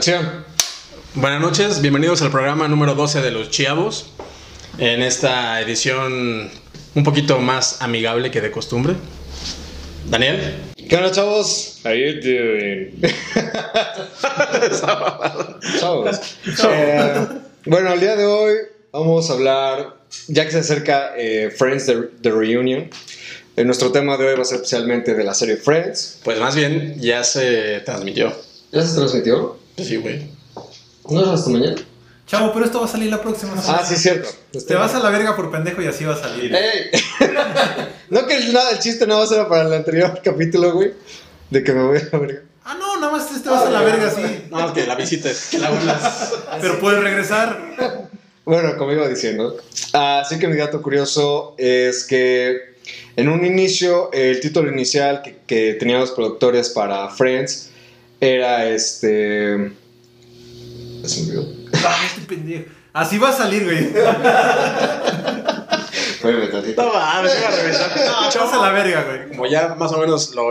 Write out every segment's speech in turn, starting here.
Acción. Buenas noches, bienvenidos al programa número 12 de Los Chiavos. En esta edición un poquito más amigable que de costumbre. Daniel. ¿Qué onda, chavos? How you doing? Chavos. Eh, bueno, el día de hoy vamos a hablar, ya que se acerca eh, Friends The, The Reunion. eh, nuestro tema de hoy va a ser especialmente de la serie Friends. Pues más bien ya se transmitió. ¿Ya se transmitió? Pues sí, güey. ¿No es hasta mañana? Chavo, pero esto va a salir la próxima semana. Ah, sí, cierto. Te vas a la verga por pendejo y así va a salir. ¡Ey! no que el, nada, el chiste no va a ser para el anterior capítulo, güey. De que me voy a la verga. Ah, no, nada más te vas a la verga así. No, es que la visites, que la vuelas. Pero puedes regresar. Bueno, como iba diciendo. Así que mi dato curioso es que en un inicio, el título inicial que, que tenían los productores para Friends era este. Se me olvidó. Ay, este pendejo. Así va a salir, güey. Espérame tantito. No mames, iba a revisar. No, a la verga, güey. Como ya más o menos lo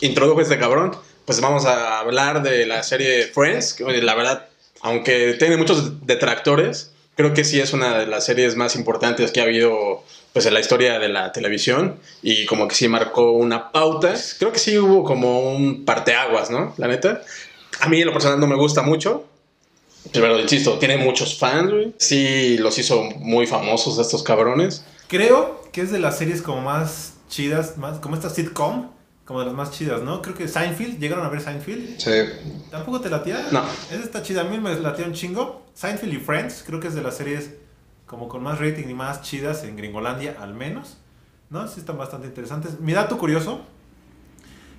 introdujo este cabrón, pues vamos a hablar de la serie Friends, que la verdad, aunque tiene muchos detractores, creo que sí es una de las series más importantes que ha habido pues en la historia de la televisión y como que sí marcó una pauta. Creo que sí hubo como un parteaguas, ¿no? La neta. A mí en lo personal no me gusta mucho. Pero insisto, tiene muchos fans, güey. Sí, los hizo muy famosos estos cabrones. Creo que es de las series como más chidas, más como esta sitcom, como de las más chidas, ¿no? Creo que Seinfeld, ¿llegaron a ver Seinfeld? Sí. ¿Tampoco te latía? No. Esa está chida, a mí me latía un chingo. Seinfeld y Friends, creo que es de las series como con más rating y más chidas en Gringolandia, al menos. ¿No? Sí están bastante interesantes. Mi dato curioso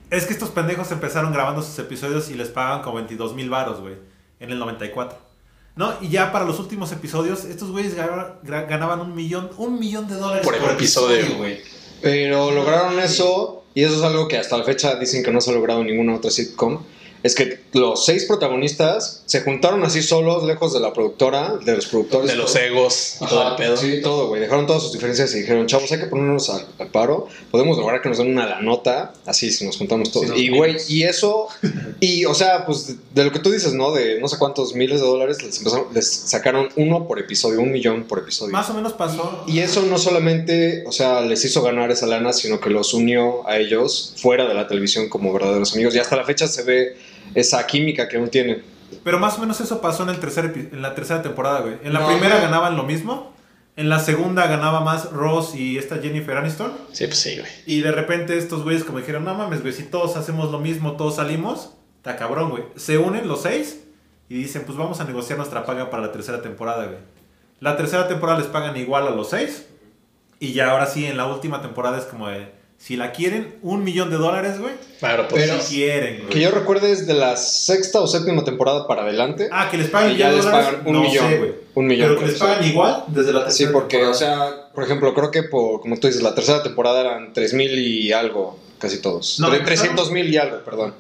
es que estos pendejos empezaron grabando sus episodios y les pagan como 22 mil varos, güey, en el 94. ¿No? Y ya para los últimos episodios, estos güeyes ganaban, un millón, un millón de dólares Por episodio, güey. Pero lograron eso, y eso es algo que hasta la fecha dicen que no se ha logrado en ninguna otra sitcom. Es que los seis protagonistas se juntaron así solos, lejos de la productora, de los productores. De los egos y todo el pedo. Sí, todo, güey. Dejaron todas sus diferencias y dijeron, chavos, hay que ponernos al, al paro. Podemos lograr que nos den una la nota, así, si nos juntamos todos. Sí, y, güey, y eso, y, o sea, pues de, de lo que tú dices, ¿no? De no sé cuántos miles de dólares, les, empezaron- les sacaron uno por episodio, un millón por episodio. Más o menos pasó. Y eso no solamente, o sea, les hizo ganar esa lana, sino que los unió a ellos fuera de la televisión como verdaderos amigos. Y hasta la fecha se ve esa química que aún tienen. Pero más o menos eso pasó en, el tercer en la tercera temporada, güey. En la No, primera no. ganaban lo mismo. En la segunda ganaba más Ross y esta Jennifer Aniston. Sí, pues sí, güey. Y de repente estos güeyes como dijeron, no mames, güey, si todos hacemos lo mismo, todos salimos, está cabrón, güey. Se unen los seis y dicen, pues vamos a negociar nuestra paga para la tercera temporada, güey. La tercera temporada les pagan igual a los seis. Y ya ahora sí, en la última temporada es como de, si la quieren, un millón de dólares, güey. Claro, pues. Pero- Si quieren, güey. Que yo recuerde es de la sexta o séptima temporada para adelante. Ah, que les pagan Y ya les dólares, pagan un no millón, sé, güey. un millón Pero que les episodio. pagan igual desde la Sí, tercera porque, o sea, por ejemplo, creo que por, como tú dices, la tercera temporada eran 3.000 y algo, casi todos. No, Tre- empezaron- 300 mil y algo, perdón.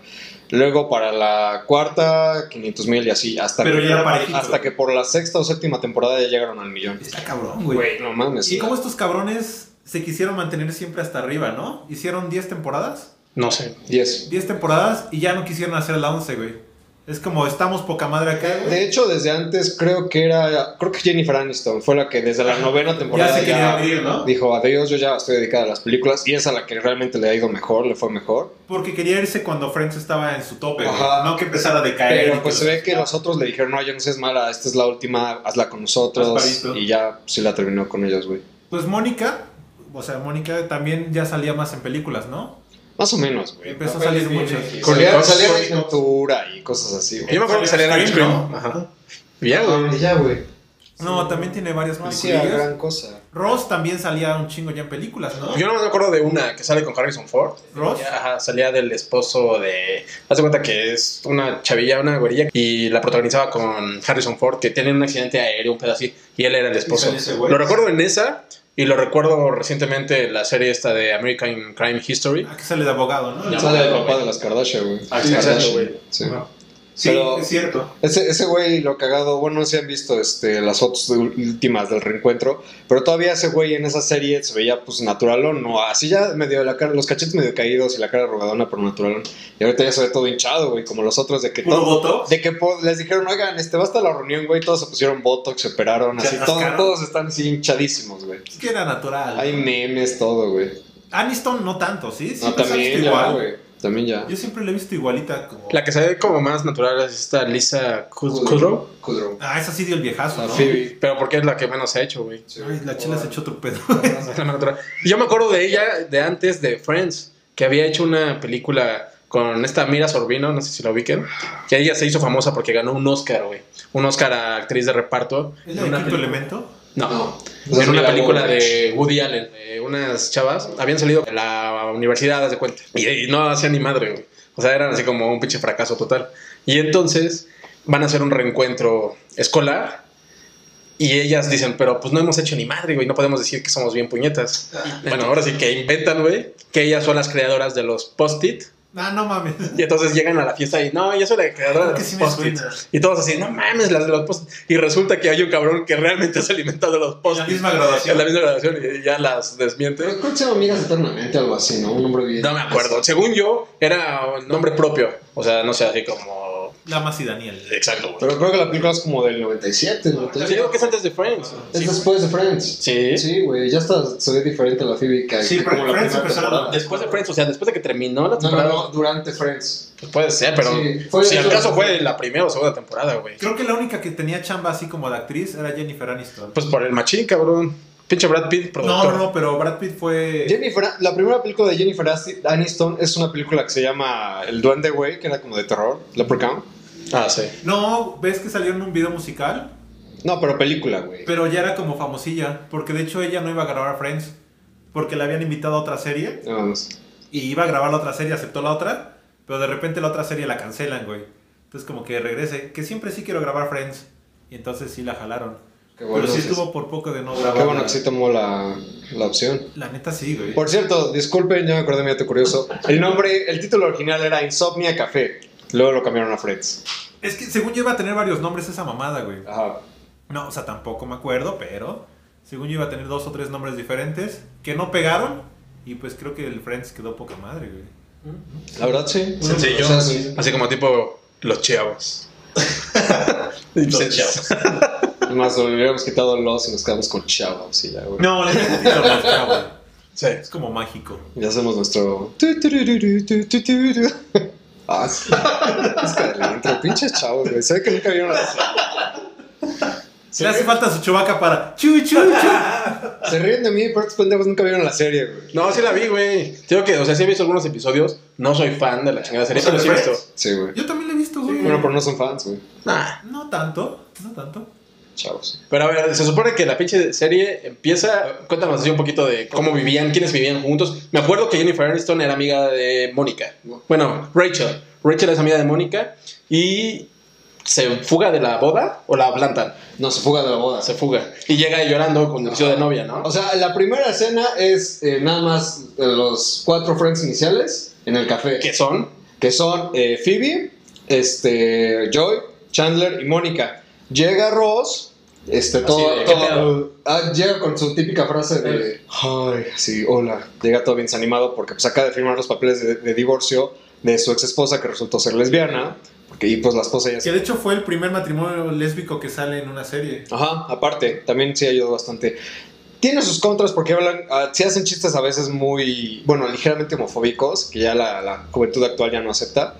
Luego para la cuarta, 500 mil y así, hasta, Pero que, ya era parejito. hasta que por la sexta o séptima temporada ya llegaron al millón. Está cabrón, güey. Güey, no mames. Y como estos cabrones se quisieron mantener siempre hasta arriba, ¿no? Hicieron 10 temporadas. No sé. 10. 10 temporadas y ya no quisieron hacer la 11, güey. Es como estamos poca madre acá, güey. De hecho, desde antes creo que era, creo que Jennifer Aniston fue la que desde la novena temporada Ya se quería ir, ¿no? dijo adiós, yo ya estoy dedicada a las películas y es a la que realmente le ha ido mejor, le fue mejor. Porque quería irse cuando Friends estaba en su tope, güey. No que empezara a decaer. Pero pues se ve que los otros le dijeron, no, ya no seas mala, esta es la última, hazla con nosotros. Y ya sí la terminó con ellos, güey. Pues Mónica, o sea, Mónica también ya salía más en películas, ¿no? Más o menos, güey. Empezó a salir muchas. Salía, Con- salía Ventura y cosas así, güey. Yo me acuerdo que salía en Ice Scream, Cream. ¿no? Ajá. Ya, güey. ya, güey. No, también tiene varias No hacía películas. gran cosa. Ross también salía un chingo ya en películas, ¿no? Yo no me acuerdo de una que sale con Harrison Ford. ¿Ross? Ajá, salía del esposo de. Haz de cuenta que es una chavilla, una güerilla, y la protagonizaba con Harrison Ford, que tiene un accidente aéreo, un pedo así, y él era el esposo. Lo recuerdo en esa, y lo recuerdo recientemente en la serie esta de American Crime History. Aquí sale de abogado, ¿no? Ya. Sale el papá de las Kardashian, güey. Ah, Sí, Kardashian, güey. Sí. Sí, Pero- es cierto. Ese, ese güey, lo cagado, bueno, no sé si han visto este, las fotos de- últimas del reencuentro, pero todavía ese güey en esa serie se veía pues naturalón, ¿no? Así ya medio la cara, los cachetes medio caídos y la cara arrugadona, pero naturalón. Y ahorita ya se ve todo hinchado, güey, como los otros de que todo- voto. De que po- les dijeron, oigan, este, va hasta la reunión, güey, todos se pusieron botox, se operaron, Se así, todo- todos están así hinchadísimos, güey. Es que era natural. Hay memes, todo, güey. Aniston no tanto, ¿sí? No, se ha también ya, güey. También ya. Yo siempre la he visto igualita como... La que se ve como más natural es esta Lisa Kud- Kudrow. Kudrow. Ah, esa sí dio el viejazo, ¿no? Phoebe. Pero porque es la que menos se ha hecho, güey. Ay, la chela se echó otro pedo. Es la más natural. Y yo me acuerdo de ella de antes de Friends, que había hecho una película con esta Mira Sorbino, no sé si la ubiquen, que ella se hizo famosa porque ganó un Oscar, güey. Un Oscar a actriz de reparto. ¿Es la de Una quinto película- elemento? No. No. En una película de Woody Allen, de unas chavas, habían salido de la universidad, haz de cuenta, y, y no hacían ni madre, güey. O sea, eran así como un pinche fracaso total. Y entonces van a hacer un reencuentro escolar. Y ellas dicen, pero pues no hemos hecho ni madre, güey, no podemos decir que somos bien puñetas. Bueno, ahora sí que inventan, güey, que ellas son las creadoras de los post-it. Ah, no mames. Y entonces llegan a la fiesta y, no, yo soy la creadora de los sí me post-it. suena. Y todos así, no mames, las de los post Y resulta que hay un cabrón que realmente se alimenta de los En post-it. la misma graduación. En la misma grabación y ya las desmiente. Que se Amigas Eternamente, algo así, ¿no? Un nombre bien. No me acuerdo. Según yo, era un nombre propio. O sea, no sé, así como. Lamas y Daniel. Exacto, güey. Pero creo que la película es como del 97, ¿no? Yo digo que es antes de Friends. Es después de Friends. Sí. Sí, güey, ya está, se ve diferente la Phoebe que Sí, que pero como la Friends primera temporada. Después de Friends, o sea, después de que terminó la No, no, temporada. no, durante Friends. Puede ser, pero. Sí, fue- si al caso fue la primera o segunda temporada, güey. Creo que la única que tenía chamba así como de actriz era Jennifer Aniston. Pues por el machín, cabrón. Pinche Brad Pitt, No, productor. no, no, pero Brad Pitt fue... Jennifer, la primera película de Jennifer Asti- Aniston es una película que se llama El Duende Güey, que era como de terror, Leprechaun. Ah, sí. No, ves que salió en un video musical, No, pero película, güey. pero ya era como famosilla, porque de hecho ella no iba a grabar Friends, porque le habían invitado a otra serie, más. y iba a grabar la otra serie, aceptó la otra, pero de repente la otra serie la cancelan, güey. Entonces como que regrese, que siempre sí quiero grabar Friends, y entonces sí la jalaron. Qué bueno, pero sí sí. estuvo por poco de no grabar. Qué bueno que sí tomó la, la opción. La neta sí, güey. Por cierto, disculpen, ya me acordé de mi dato curioso. El nombre, el título original era Insomnia Café. Luego lo cambiaron a Friends. Es que según yo iba a tener varios nombres esa mamada, güey. Ajá. No, o sea, tampoco me acuerdo, pero según yo iba a tener dos o tres nombres diferentes que no pegaron. Y pues creo que el Friends quedó poca madre, güey. La verdad, sí. Sencillo. O sea, sí. Así como tipo los chavos. Los chavos. Además, lo hubiéramos quitado los y nos quedamos con chavos y ya, güey. No, le los chavos. Sí. Es como mágico. Ya hacemos nuestro. Ah, sí. Es que pinches chavos, güey. Se ve que nunca vieron la Se le hace falta su chubaca para. Chu, chu, chu. Se ríen de mí, pero estos pendejos nunca vieron la serie, güey. No, sí la vi, güey. Digo que, o sea, sí he visto algunos episodios. No soy fan de la chingada serie, pero sí he ¿de visto. Sí, güey. Yo también lo he visto, güey. Bueno, pero no son fans, güey. Nah. No tanto, no tanto. Chavos. Pero a ver, se supone que la pinche serie empieza. Cuéntanos así un poquito de cómo vivían, quiénes vivían juntos. Me acuerdo que Jennifer Aniston era amiga de Mónica. Bueno, Rachel. Rachel es amiga de Mónica y se fuga de la boda o la plantan. No, se fuga de la boda. Se fuga. Y llega llorando con el vestido de novia, ¿no? O sea, la primera escena es eh, nada más eh, los cuatro friends iniciales en el café. ¿Qué son? Que son eh, Phoebe, este, Joy, Chandler y Mónica. Llega Ross, este, todo, ah, llega con su típica frase de, ay, sí, hola. Llega todo bien desanimado porque pues acaba de firmar los papeles de, de divorcio de su ex esposa que resultó ser lesbiana. Porque y pues la esposa ya Que se... de hecho fue el primer matrimonio lésbico que sale en una serie. Ajá, aparte, también sí ayudó bastante. Tiene sus contras porque hablan, ah, sí hacen chistes a veces muy, bueno, ligeramente homofóbicos, que ya la, la juventud actual ya no acepta,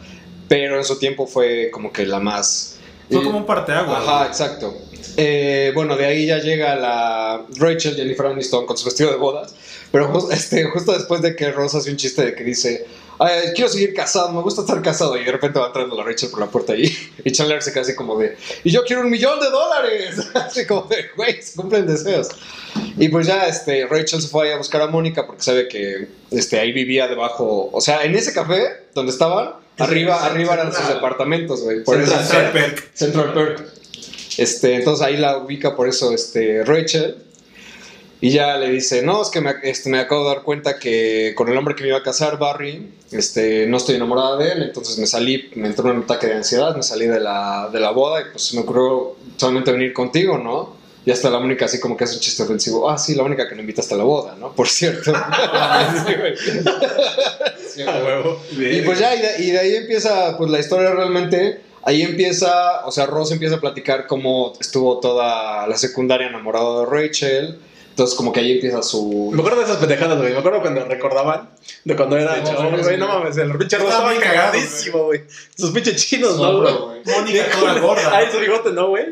pero en su tiempo fue como que la más... Fue y- como un parteaguas. Ajá, exacto. Eh, bueno, de ahí ya llega la Rachel Jennifer Aniston con su vestido de bodas, pero jus- este, justo después de que Ross hace un chiste de que dice, "Ay, quiero seguir casado, me gusta estar casado, y de repente va entrando la Rachel por la puerta ahí, y Chandler se así como de, y yo quiero un millón de dólares, así como de, güey, se cumplen deseos. Y pues ya este, Rachel se fue ahí a buscar a Mónica porque sabe que este, ahí vivía debajo, o sea, en ese café donde estaban, arriba, arriba eran sus departamentos, güey. Por eso- Central Perk. Central Perk. Este, entonces ahí la ubica por eso este, Rachel. Y ya le dice, no, es que me, este, me acabo de dar cuenta que con el hombre que me iba a casar, Barry, este, no estoy enamorada de él, entonces me salí, me entró un ataque de ansiedad, me salí de la, de la boda y pues me ocurrió solamente venir contigo, ¿no? Y hasta la única así como que hace un chiste ofensivo, ah, sí, la única que no invita hasta la boda, ¿no? Por cierto. Sí. Y pues ya, y de, y de ahí empieza pues la historia realmente. Ahí empieza, o sea, Ross empieza a platicar cómo estuvo toda la secundaria enamorado de Rachel. Entonces como que ahí empieza su... Me acuerdo de esas pendejadas, güey. Me acuerdo cuando recordaban de cuando era Sí, chavo, güey. No mames, el pinche Estaba cagadísimo, güey. Sus pinches chinos, ¿no, güey? Mónica toda gorda. Ay, su bigote, ¿no, güey?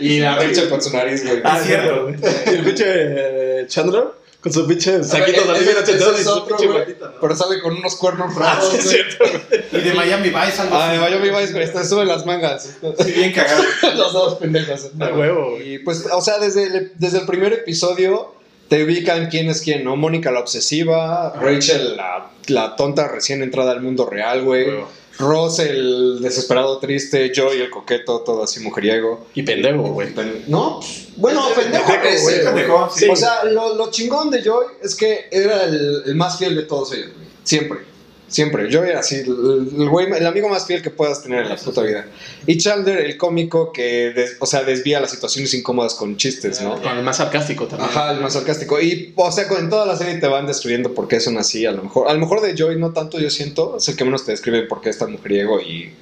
Y la Rachel con su nariz, güey. Ah, cierto, güey. Y el pinche eh, Chandler con sus pinches saquitos A ver, así bien ese- ochenteros y su pinche. Pero sale con unos cuernos Ah, raros, sí, es güey. cierto, güey. Y de Miami Vice, algo Ah, de. Miami Vice, güey. Está sube las mangas. Sí, bien cagado. Los dos pendejos. A huevo. Y pues, o sea, desde el, desde el primer episodio te ubican quién es quién, ¿no? Mónica la obsesiva, Rachel la, la tonta recién entrada al mundo real, güey. Huevo. Ross el desesperado triste, Joy el coqueto, todo así mujeriego. Y pendejo, güey. Pen- No, pues, bueno, pendejo. Pendejo, ese, güey. güey. Pendejo, sí. O sea, lo, lo chingón de Joy es que era el, el más fiel de todos ellos, güey. Siempre. Siempre. Joy era así, el, el güey, el amigo más fiel que puedas tener en la puta vida. Y Chandler, el cómico que, des- o sea, desvía las situaciones incómodas con chistes, ¿no? Con el más sarcástico también. Ajá, el más sarcástico. Y, o sea, con- en toda la serie te van describiendo por qué son así, a lo mejor. A lo mejor de Joy no tanto, yo siento. Es el que menos te describe por qué es tan mujeriego y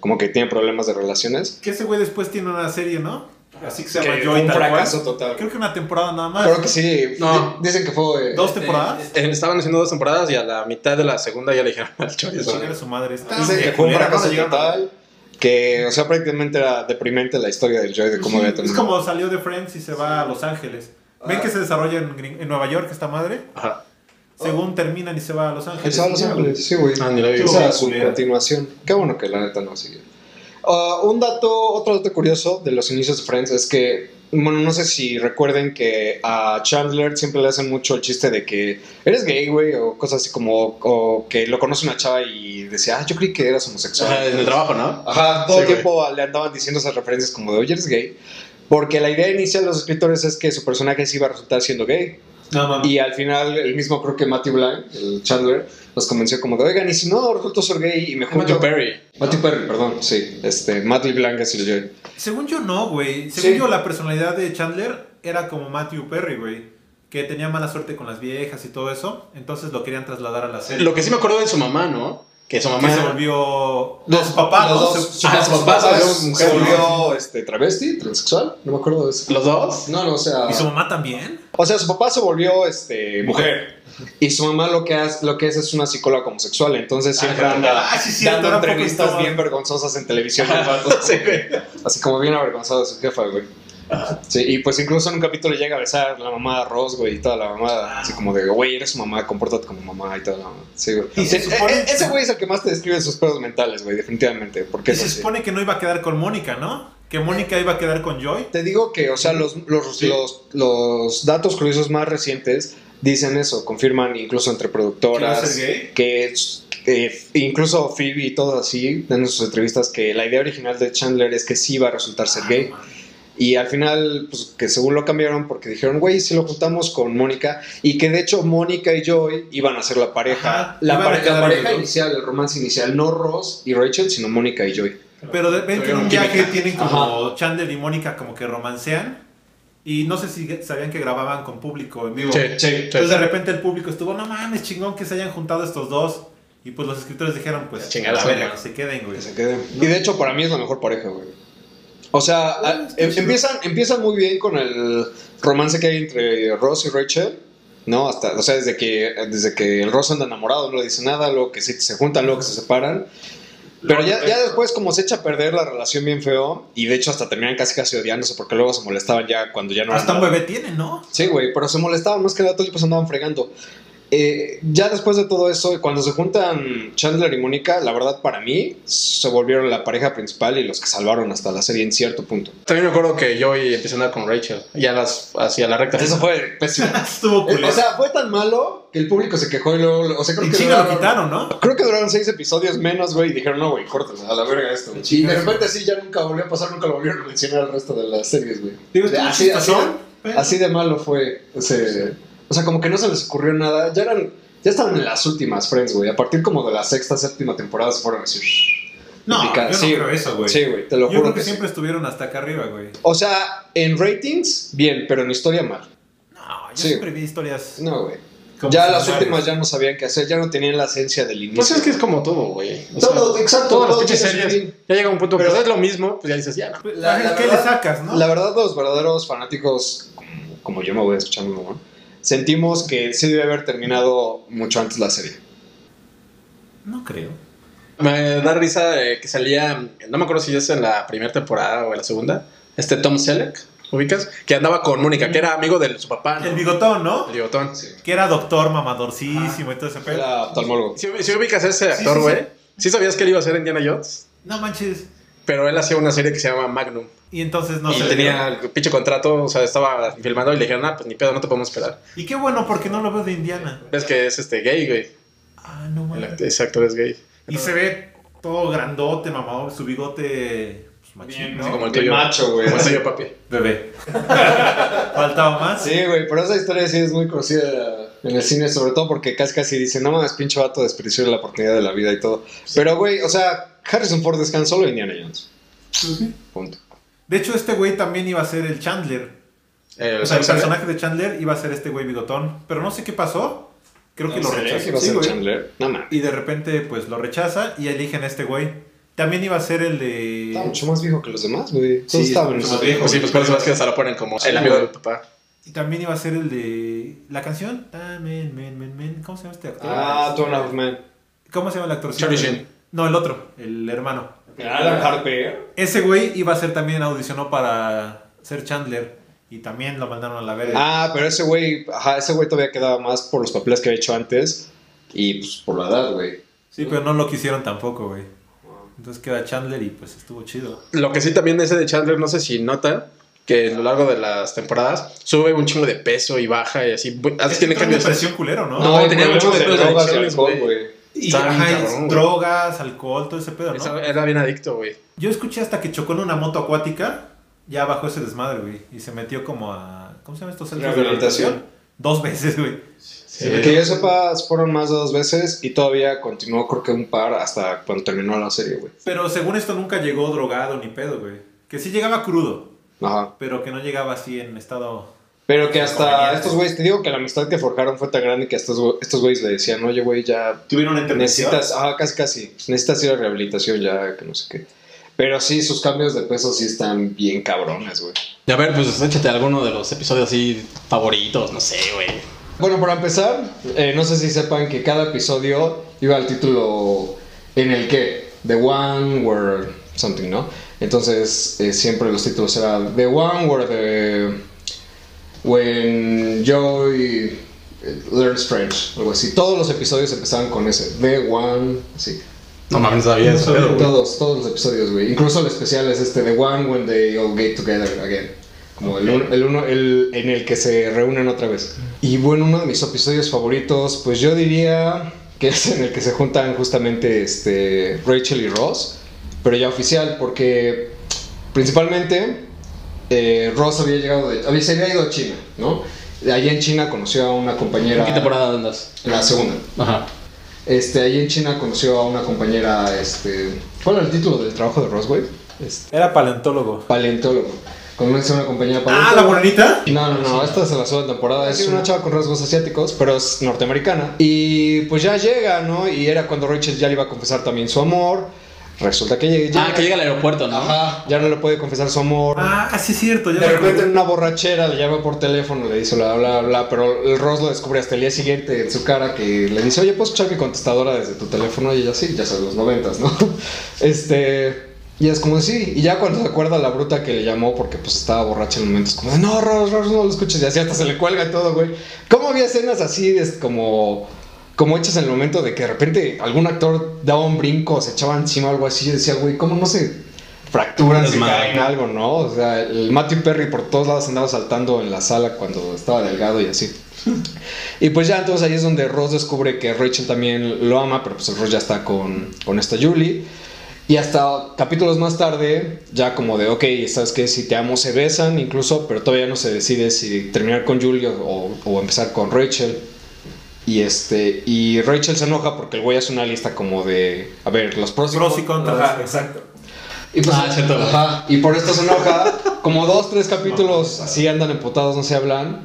como que tiene problemas de relaciones. Que ese güey después tiene una serie, ¿no? Así que se llama Que Joy un tal fracaso cual. total. Creo que una temporada nada más. Creo que sí. No. Di- Dicen que fue... ¿Dos temporadas? Eh, Estaban haciendo dos temporadas y a la mitad de la segunda ya le dijeron al chorizo. Chingar a su madre. Dicen que fue un fracaso total. Que, o sea, prácticamente era deprimente la historia del Joy de cómo había Es terminado. como salió de Friends y se va a Los Ángeles. ¿Ven que se desarrolla en, en Nueva York esta madre? Ajá. Según terminan y se va a Los Ángeles. Se va a Los Ángeles, sí, güey. Ah, ni la vi. Esa Sí, su continuación. Qué bueno que la neta no siguió. Ah, un dato, otro dato curioso de los inicios de Friends es que, bueno, no sé si recuerden que a Chandler siempre le hacen mucho el chiste de que eres gay, güey, o cosas así como, o que lo conoce una chava y decía, ah, yo creí que eras homosexual. Ajá, en el trabajo, ¿no? Ajá, todo Sí, el tiempo le andaban diciendo esas referencias como de, oye, eres gay. Porque la idea inicial de los escritores es que su personaje sí iba a resultar siendo gay. No. Y al final, el mismo creo que Matthew Blank, el Chandler, los convenció como de, oigan, y si no resulto ser gay y me junto... Matthew Perry. Matthew Perry, perdón, sí. Este, Matthew Blank es el Joy. Según yo no, güey. Según Sí. yo la personalidad de Chandler era como Matthew Perry, güey. Que tenía mala suerte con las viejas y todo eso. Entonces lo querían trasladar a la serie. Lo que sí me acuerdo de su mamá, ¿no? Que su que mamá se volvió... No, su papá, Los dos. Se- Su- Ah, su su papá papá se se volvió mujer, volvió este, travesti, transexual, no me acuerdo de eso. ¿Los dos? No, no, o sea... ¿Y su mamá también? O sea, su papá se volvió este, mujer. Y su mamá lo que, hace, lo que es es una psicóloga homosexual. Entonces siempre claro. anda Ah, sí, dando entrevistas bien vergonzosas en televisión. así como bien avergonzado de su jefa, güey. Sí, y pues incluso en un capítulo llega a besar la mamá de Ross, güey, y toda la mamá, así como de, güey, eres su mamá, compórtate como mamá y toda la mamá. Sí, güey. Y se Sí, supone- e- ese güey es el que más te describe sus pedos mentales, güey, definitivamente. Porque Y se supone que no iba a quedar con Mónica, ¿no? Que Mónica iba a quedar con Joy. Te digo que, o sea, los, los, Sí. los, los datos curiosos más recientes dicen eso, confirman incluso entre productoras. ¿Que va a ser gay? que incluso Phoebe y todo así, en sus entrevistas, que la idea original de Chandler es que sí iba a resultar ser gay. Y al final, pues que según lo cambiaron porque dijeron, güey, si lo juntamos con Mónica. Y que de hecho Mónica y Joy iban a ser la pareja. Ajá, la, pareja inicial, el romance inicial. No Ross y Rachel, sino Mónica y Joy. Pero de- ven que en un viaje tienen como Chandler y Mónica como que romancean. Y no sé si sabían que grababan con público en vivo. Sí, sí. Entonces de repente el público estuvo, no mames, chingón que se hayan juntado estos dos. Y pues los escritores dijeron, pues, Chingar a ver, que se queden, güey. Que se queden. Y de hecho, para mí es la mejor pareja, güey. O sea, a- em- empiezan, empiezan muy bien con el romance que hay entre Ross y Rachel. ¿No? Hasta, o sea, desde que, desde que el Ross anda enamorado, no le dice nada, luego que se, se juntan, luego que se separan. Pero ya, ya después, como se echa a perder la relación bien feo, y de hecho hasta terminan casi casi odiándose porque luego se molestaban ya cuando ya no Hasta un bebé tiene, ¿no? Sí, güey, pero se molestaban más que nada, todo el tiempo se andaban fregando. Eh, ya después de todo eso, cuando se juntan Chandler y Mónica, la verdad para mí se volvieron la pareja principal y los que salvaron hasta la serie en cierto punto. También me acuerdo que Joey empezó a andar con Rachel. Ya las hacia la recta. Eso fue pésimo. Estuvo Eh, culero. o sea, fue tan malo que el público se quejó y luego, o sea, creo y que chinga lo duraron, quitaron, ¿no? creo que duraron seis episodios menos, güey, y dijeron, no, güey, córtale, a la verga esto. Y de repente sí, ya nunca volvió a pasar, nunca lo volvieron a mencionar al resto de las series, güey. Digo, así, así, Así de malo fue ese... O sea, como que no se les ocurrió nada. Ya eran... Ya estaban en las últimas Friends, güey. A partir como de la sexta, séptima temporada se fueron a decir... No, yo no Sí, creo eso, güey. Sí, güey, te lo Yo juro creo que, que sí. siempre estuvieron hasta acá arriba, güey. O sea, en ratings, bien, pero en historia mal. No, yo Sí. siempre vi historias. No, güey. Ya las últimas ya no sabían qué hacer, ya no tenían la esencia del inicio. Pues es que es como todo, güey. Todo, exacto, Todas las todo pinches series. fin. Ya llega un punto que Pero- es lo mismo, pues ya dices, ya no. Pues, La- la ¿Qué verdad- le sacas, no? La verdad, los verdaderos fanáticos, como, como yo me voy escuchando, ¿no? Sentimos que sí debe haber terminado mucho antes la serie. No creo. Me da risa eh, que salía, no me acuerdo si es en la primera temporada o en la segunda, este Tom Selleck, ¿ubicas? Que andaba con Mónica, que era amigo de su papá. ¿no? El bigotón, ¿no? El bigotón. Que era doctor mamadorcísimo y todo ese pedo. Era oftalmólogo. Si, si ubicas a ese Sí, actor, sí, güey, sí. sí. sabías que él iba a ser Indiana Jones? No manches. Pero él hacía una serie que se llama Magnum. Y entonces no y se tenía el pinche contrato, o sea, estaba filmando y le dijeron, ah, pues ni pedo, no te podemos esperar. dio. Y qué bueno, porque no lo veo de Indiana. Ves que es este gay, güey. Ah, no mames. ese actor es gay. Y se ve todo grandote, mamado, su bigote pues, machín, Bien, ¿no? como el tuyo. macho, güey. Como el tuyo, papi. Bebé. Faltaba más. Sí, güey, pero esa historia sí es muy conocida en el cine, sobre todo porque casi casi dicen, no mames, pinche vato desperdició la oportunidad de la vida y todo. Pero, güey, o sea, Harrison Ford descansó solo Indiana Jones. Pues sí. Punto. De hecho, este güey también iba a ser el Chandler. Eh, O sea, el personaje de Chandler iba a ser este güey bigotón. Pero no sé qué pasó. Creo que ¿En lo rechazó. que iba a Sí, ser güey. Chandler? No mames. Y de repente, pues lo rechaza y eligen a este güey. También iba a ser el de. Estaba mucho más viejo que los demás, güey. Sí, estaban más viejo. Sí, pues por eso es que hasta lo ponen como el amigo del papá. Y también iba a ser el de. La canción. Ah, men, men, men, men. ¿Cómo se llama este actor? Ah, Half Men. ¿Cómo se llama el actor? Charlie Sheen. No, el otro, el hermano. Alan Harper. Ese güey iba a ser también, audicionó para ser Chandler. Y también lo mandaron a la verga. Ah, pero ese güey, ajá, ese güey todavía quedaba más por los papeles que había hecho antes y pues por la edad, güey. Sí, pero no lo quisieron tampoco, güey. Entonces queda Chandler y pues estuvo chido. Lo que sí también ese de Chandler, no sé si notan que a lo largo de las temporadas sube un chingo de peso y baja y así. Antes tiene Tiene cambios. depresión culero, ¿no? No, tenía mucho de drogas, güey. Y, ajá, cabrón, drogas, alcohol, todo ese pedo, ¿no? Esa- Era bien adicto, güey. Yo escuché hasta que chocó en una moto acuática, ya bajó ese desmadre, güey. Y se metió como a. ¿Cómo se llaman estos centros de Rehabilitación. rehabilitación? Dos veces, güey. Sí. Que yo sepa, fueron más de dos veces y todavía continuó, creo que un par hasta cuando terminó la serie, güey. Pero según esto nunca llegó drogado ni pedo, güey. Que sí llegaba crudo, Ajá. pero que no llegaba así en estado. Pero que hasta estos güeyes, te digo que la amistad que forjaron fue tan grande que hasta estos güey- estos güeyes le decían, oye, güey, ya Tuvieron una necesitas, ajá, casi casi, pues necesitas ir a rehabilitación ya, que no sé qué. Pero sí, sus cambios de peso sí están bien cabrones, güey. Y a ver, pues échate alguno de los episodios así favoritos, no sé, güey. Bueno, para empezar, eh, no sé si sepan que cada episodio iba al título en el que, The One Where Something, ¿no? Entonces, eh, siempre los títulos eran The One Where the... When Joy eh, Learns French, algo así. Todos los episodios empezaban con ese, The One, así. No mames, sabía eso. Todos, todos los episodios, güey. Incluso el especial es este, The One When They All Get Together Again. Como el, uno, el uno el, en el que se reúnen otra vez. Y bueno, uno de mis episodios favoritos, pues yo diría que es en el que se juntan justamente este, Rachel y Ross, pero ya oficial, porque principalmente eh, Ross había llegado de, había, se había ido a China, ¿no? Allí en China conoció a una compañera. ¿En qué temporada andas? La segunda. Ajá. Este, ahí en China conoció a una compañera, este... ¿Cuál era el título del trabajo de Ross, güey? Este, Era paleontólogo. paleontólogo. Conoce a una compañera Ah, la morenita. No, no, no, esta es la segunda temporada. Es una chava con rasgos asiáticos, pero es norteamericana. Y pues ya llega, ¿no? Y era cuando Rachel ya le iba a confesar también su amor. Resulta que llega. Ah, que llega al aeropuerto, ¿no? Ajá, ya no le puede confesar su amor. Ah, sí es cierto. Ya De repente en una borrachera le llama por teléfono, le dice bla bla bla, pero el Ross lo descubre hasta el día siguiente en su cara que le dice, oye, ¿puedo escuchar mi contestadora desde tu teléfono? Y ella sí, ya son los noventas, ¿no? Este, y es como sí, y ya cuando se acuerda la bruta que le llamó porque pues estaba borracha en el momento, es como, no, Ross, Ross, no lo escuches, y así hasta se le cuelga y todo, güey. ¿Cómo había escenas así, es como... Como hechas en el momento de que de repente algún actor daba un brinco, se echaba encima algo así, y decía, güey, ¿cómo no se fracturan, se caen algo, ¿no? O sea, el Matthew Perry por todos lados andaba saltando en la sala cuando estaba delgado y así. Y pues ya entonces ahí es donde Ross descubre que Rachel también lo ama, pero pues Ross ya está con, con esta Julie. Y hasta capítulos más tarde, ya como de, ok, sabes que si te amo se besan incluso, pero todavía no se decide si terminar con Julio o, o empezar con Rachel. Y este y Rachel se enoja porque el güey hace una lista como de, a ver, los pros, Pros y contras. Ajá, exacto. Y pues, Ah, cierto. ajá, y por esto se enoja. Como dos, tres capítulos así andan emputados, no se hablan.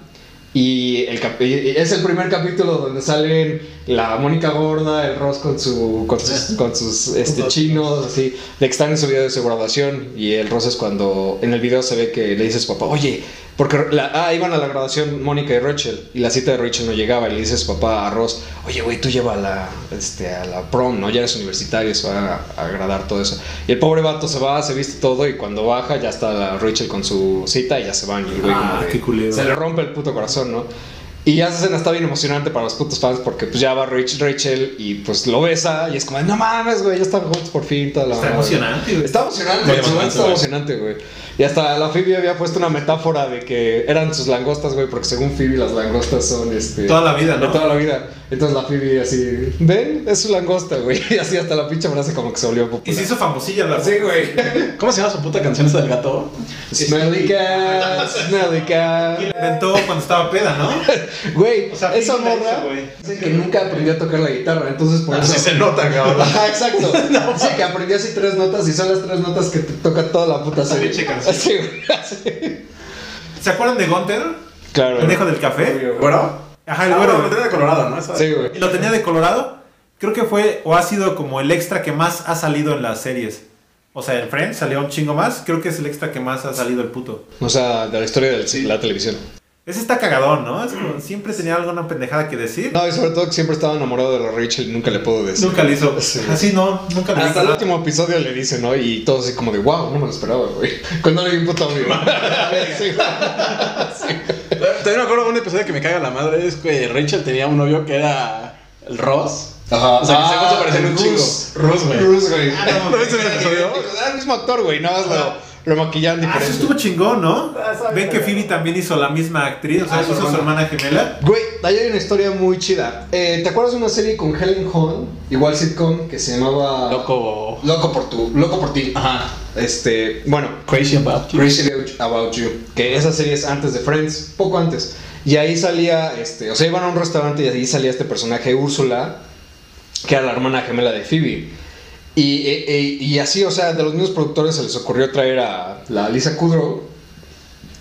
El y es el primer capítulo donde salen la Mónica Gorda, el Ross con, su, con sus, con sus este, chinos, así, de que están en su video de su graduación. Y el Ross es cuando en el video se ve que le dice a su papá, oye, porque la, ah, iban a la graduación Mónica y Rachel, y la cita de Rachel no llegaba, y le dice a su papá a Ross, oye, güey, tú lleva a la, este, a la prom, ¿no? Ya eres universitario, se va a, a agradar todo eso. Y el pobre vato se va, se viste todo, y cuando baja ya está la Rachel con su cita y ya se van. Y el güey Ah, como de- qué culero. se le rompe el puto corazón, ¿no? Y esa escena está bien emocionante para los putos fans porque pues ya va Rach- Rachel y pues lo besa y es como, no mames, güey, ya están juntos por fin. Toda la Está madre". emocionante, güey. Está emocionante, está emocionante, güey. Y hasta la Phoebe había puesto una metáfora de que eran sus langostas, güey, porque según Phoebe las langostas son este... Toda la vida, De ¿no? toda la vida. Entonces la Phoebe así, ven, es su langosta, güey. Y así hasta la pinche frase como que se volvió popular. Y se hizo famosilla la Sí, güey. ¿Cómo se llama su puta canción esa del gato? Smelly cat, smelly cat. La inventó cuando estaba peda, ¿no? Güey, O sea, esa morra dice que nunca aprendió a tocar la guitarra, entonces por eso... Así se nota, cabrón. Ajá, exacto. Dice que aprendió así tres notas y son las tres notas que te toca toda la puta serie. pinche canción. Sí, güey, así. ¿Se acuerdan de Gunter? Claro. El pendejo del café. ¿Bueno? Ajá, el Ah, güero. bueno, lo tenía de Colorado, ¿no? Sí, güey. Y lo tenía de Colorado. Creo que fue o ha sido como el extra que más ha salido en las series. O sea, en Friends salió un chingo más. Creo que es el extra que más ha salido el puto. O sea, de la historia de la televisión. Ese está cagadón, ¿no? Es como, siempre tenía alguna pendejada que decir. No, y sobre todo que siempre estaba enamorado de la Rachel y nunca le puedo decir. Nunca le hizo. Sí. Así no, nunca le Hasta hizo el nada. último episodio le dice, ¿no? Y todo así como de, wow, no me lo esperaba, güey. Cuando le vi un puto audio. Sí. También me acuerdo de un episodio que me caga la madre. Es que Rachel tenía un novio que era el Ross. Ajá. O sea, que según se parecen un chingo. Rus, güey. Rus, güey. Ah, no, ¿No viste el episodio? Era el mismo actor, güey. Nada más lo, lo maquillaban Ah, eso diferente. estuvo chingón, ¿no? Ah, Ven que. Phoebe también hizo la misma actriz, o sea, Ah, su hizo su hermana. hermana gemela. Güey, ahí hay una historia muy chida. Eh, ¿Te acuerdas de una serie con Helen Hunt? Igual sitcom que se llamaba... Loco. Loco por tu... Loco por ti. Ajá. Este, bueno, Crazy About You. Crazy About You, que esa serie es antes de Friends, poco antes. Y ahí salía, este, o sea, iban a un restaurante y ahí salía este personaje, Úrsula, que era la hermana gemela de Phoebe. Y, e- e- y así, o sea, de los mismos productores se les ocurrió traer a la Lisa Kudrow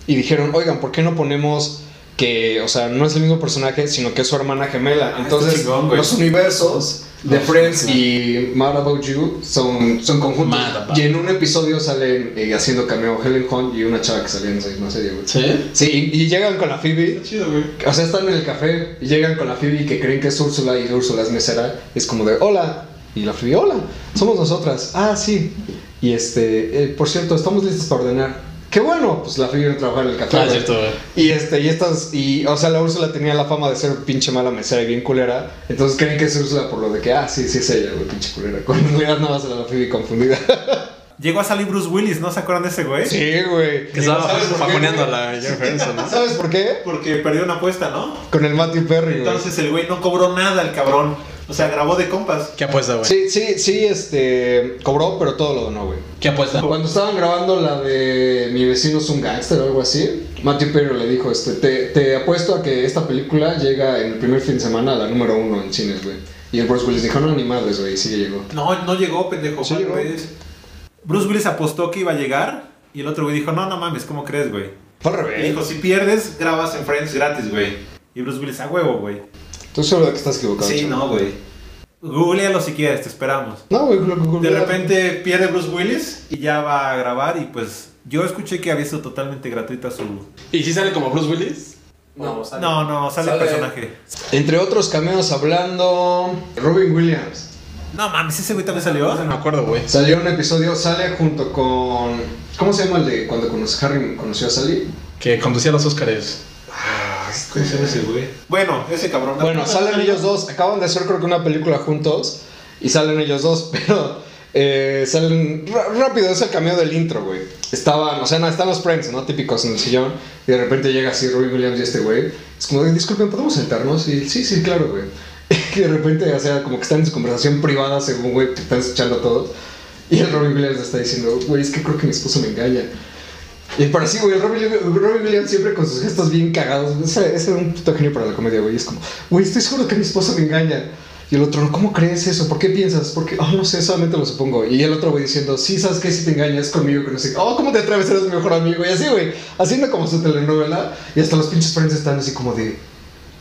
y dijeron, oigan, ¿por qué no ponemos que, o sea, no es el mismo personaje, sino que es su hermana gemela? Ah, Entonces, chingón, los universos de Friends y Mad About You son, son conjuntos. Mad About. Y en un episodio salen eh, haciendo cameo Helen Hunt y una chava que salía en esa misma serie, güey. ¿Sí? Sí, y, y llegan con la Phoebe. Chido, güey. O sea, están en el café y llegan con la Phoebe que creen que es Úrsula y Úrsula es mesera. Es como de, hola. Y la hola, somos nosotras. Ah, sí. Y este, eh, por cierto, estamos listos para ordenar. Qué bueno, pues la Phoebe no trabaja en el café. Ah, cierto, güey. Y este, y estas, y, o sea, la Úrsula tenía la fama de ser pinche mala mesera y bien culera. Entonces creen que es Úrsula por lo de que, ah, sí, sí es ella, güey, pinche culera. Cuando en realidad nada más era la Phoebe confundida. Llegó a salir Bruce Willis, ¿no se acuerdan de ese güey? sí, güey. Que estaba ¿Sabes por qué, fajoneando a la Jennifer Aniston, ¿no? ¿Sabes por qué? Porque perdió una apuesta, ¿no? Con el Matthew Perry, güey. Entonces el güey no cobró nada, el cabrón. O sea, grabó de compas. ¿Qué apuesta, güey? Sí, sí, sí, este, cobró, pero todo lo donó, güey. ¿Qué apuesta? Cuando estaban grabando la de Mi vecino es un gángster o algo así, Matthew Perry le dijo, este, te, te apuesto a que esta película llega en el primer fin de semana a la número uno en cines, güey. Y el Bruce Willis dijo, no, ni madres, güey, y sí llegó. No, no llegó, pendejo. Sí ¿cuál, llegó. güey? Bruce Willis apostó que iba a llegar y el otro güey dijo, no, no mames, ¿cómo crees, güey? Y revés. dijo, si pierdes, grabas en Friends gratis, güey. Y Bruce Willis, a huevo, güey. Tú seguro de que estás equivocado. Sí, no, güey. Googlealo si quieres, te esperamos. No, güey, lo- lo- De repente pierde Bruce Willis y ya va a grabar y pues yo escuché que había sido totalmente gratuita su... ¿Y si sale como Bruce Willis? No, sale. No, no, sale el personaje. Entre otros cameos hablando, Robin Williams. No mames, ese güey también salió. No me acuerdo, güey. Salió un episodio, sale junto con... ¿Cómo se llama el de cuando conoce- Harry conoció a Sally? Que conducía los Óscares. ¿Cómo se llama ese güey? Bueno, ese cabrón. Bueno, salen ellos dos. Acaban de hacer creo que una película juntos. Y salen ellos dos, pero eh, salen rápido. Es el cameo del intro, güey. Estaban, o sea, no, están los friends, ¿no? Típicos en el sillón. Y de repente llega así Robin Williams y este güey. Es como, disculpen, ¿podemos sentarnos? Y sí, sí, claro, güey. Y de repente, o sea, como que están en su conversación privada, según, güey, que están escuchando todos. Y el Robin Williams está diciendo, güey, es que creo que mi esposo me engaña. Y para sí, güey, Robin, Williams siempre con sus gestos bien cagados. Ese, era un puto genio para la comedia, güey. Es como, güey, estoy seguro que mi esposo me engaña. Y el otro, ¿cómo crees eso? ¿Por qué piensas? Porque, oh, no sé, solamente lo supongo. Y el otro, güey, diciendo, sí, ¿sabes qué? Si te engañas conmigo, que no sé. Oh, ¿cómo te atreves? Eres mi mejor amigo. Y así, güey, haciendo como su telenovela. Y hasta los pinches friends están así como de,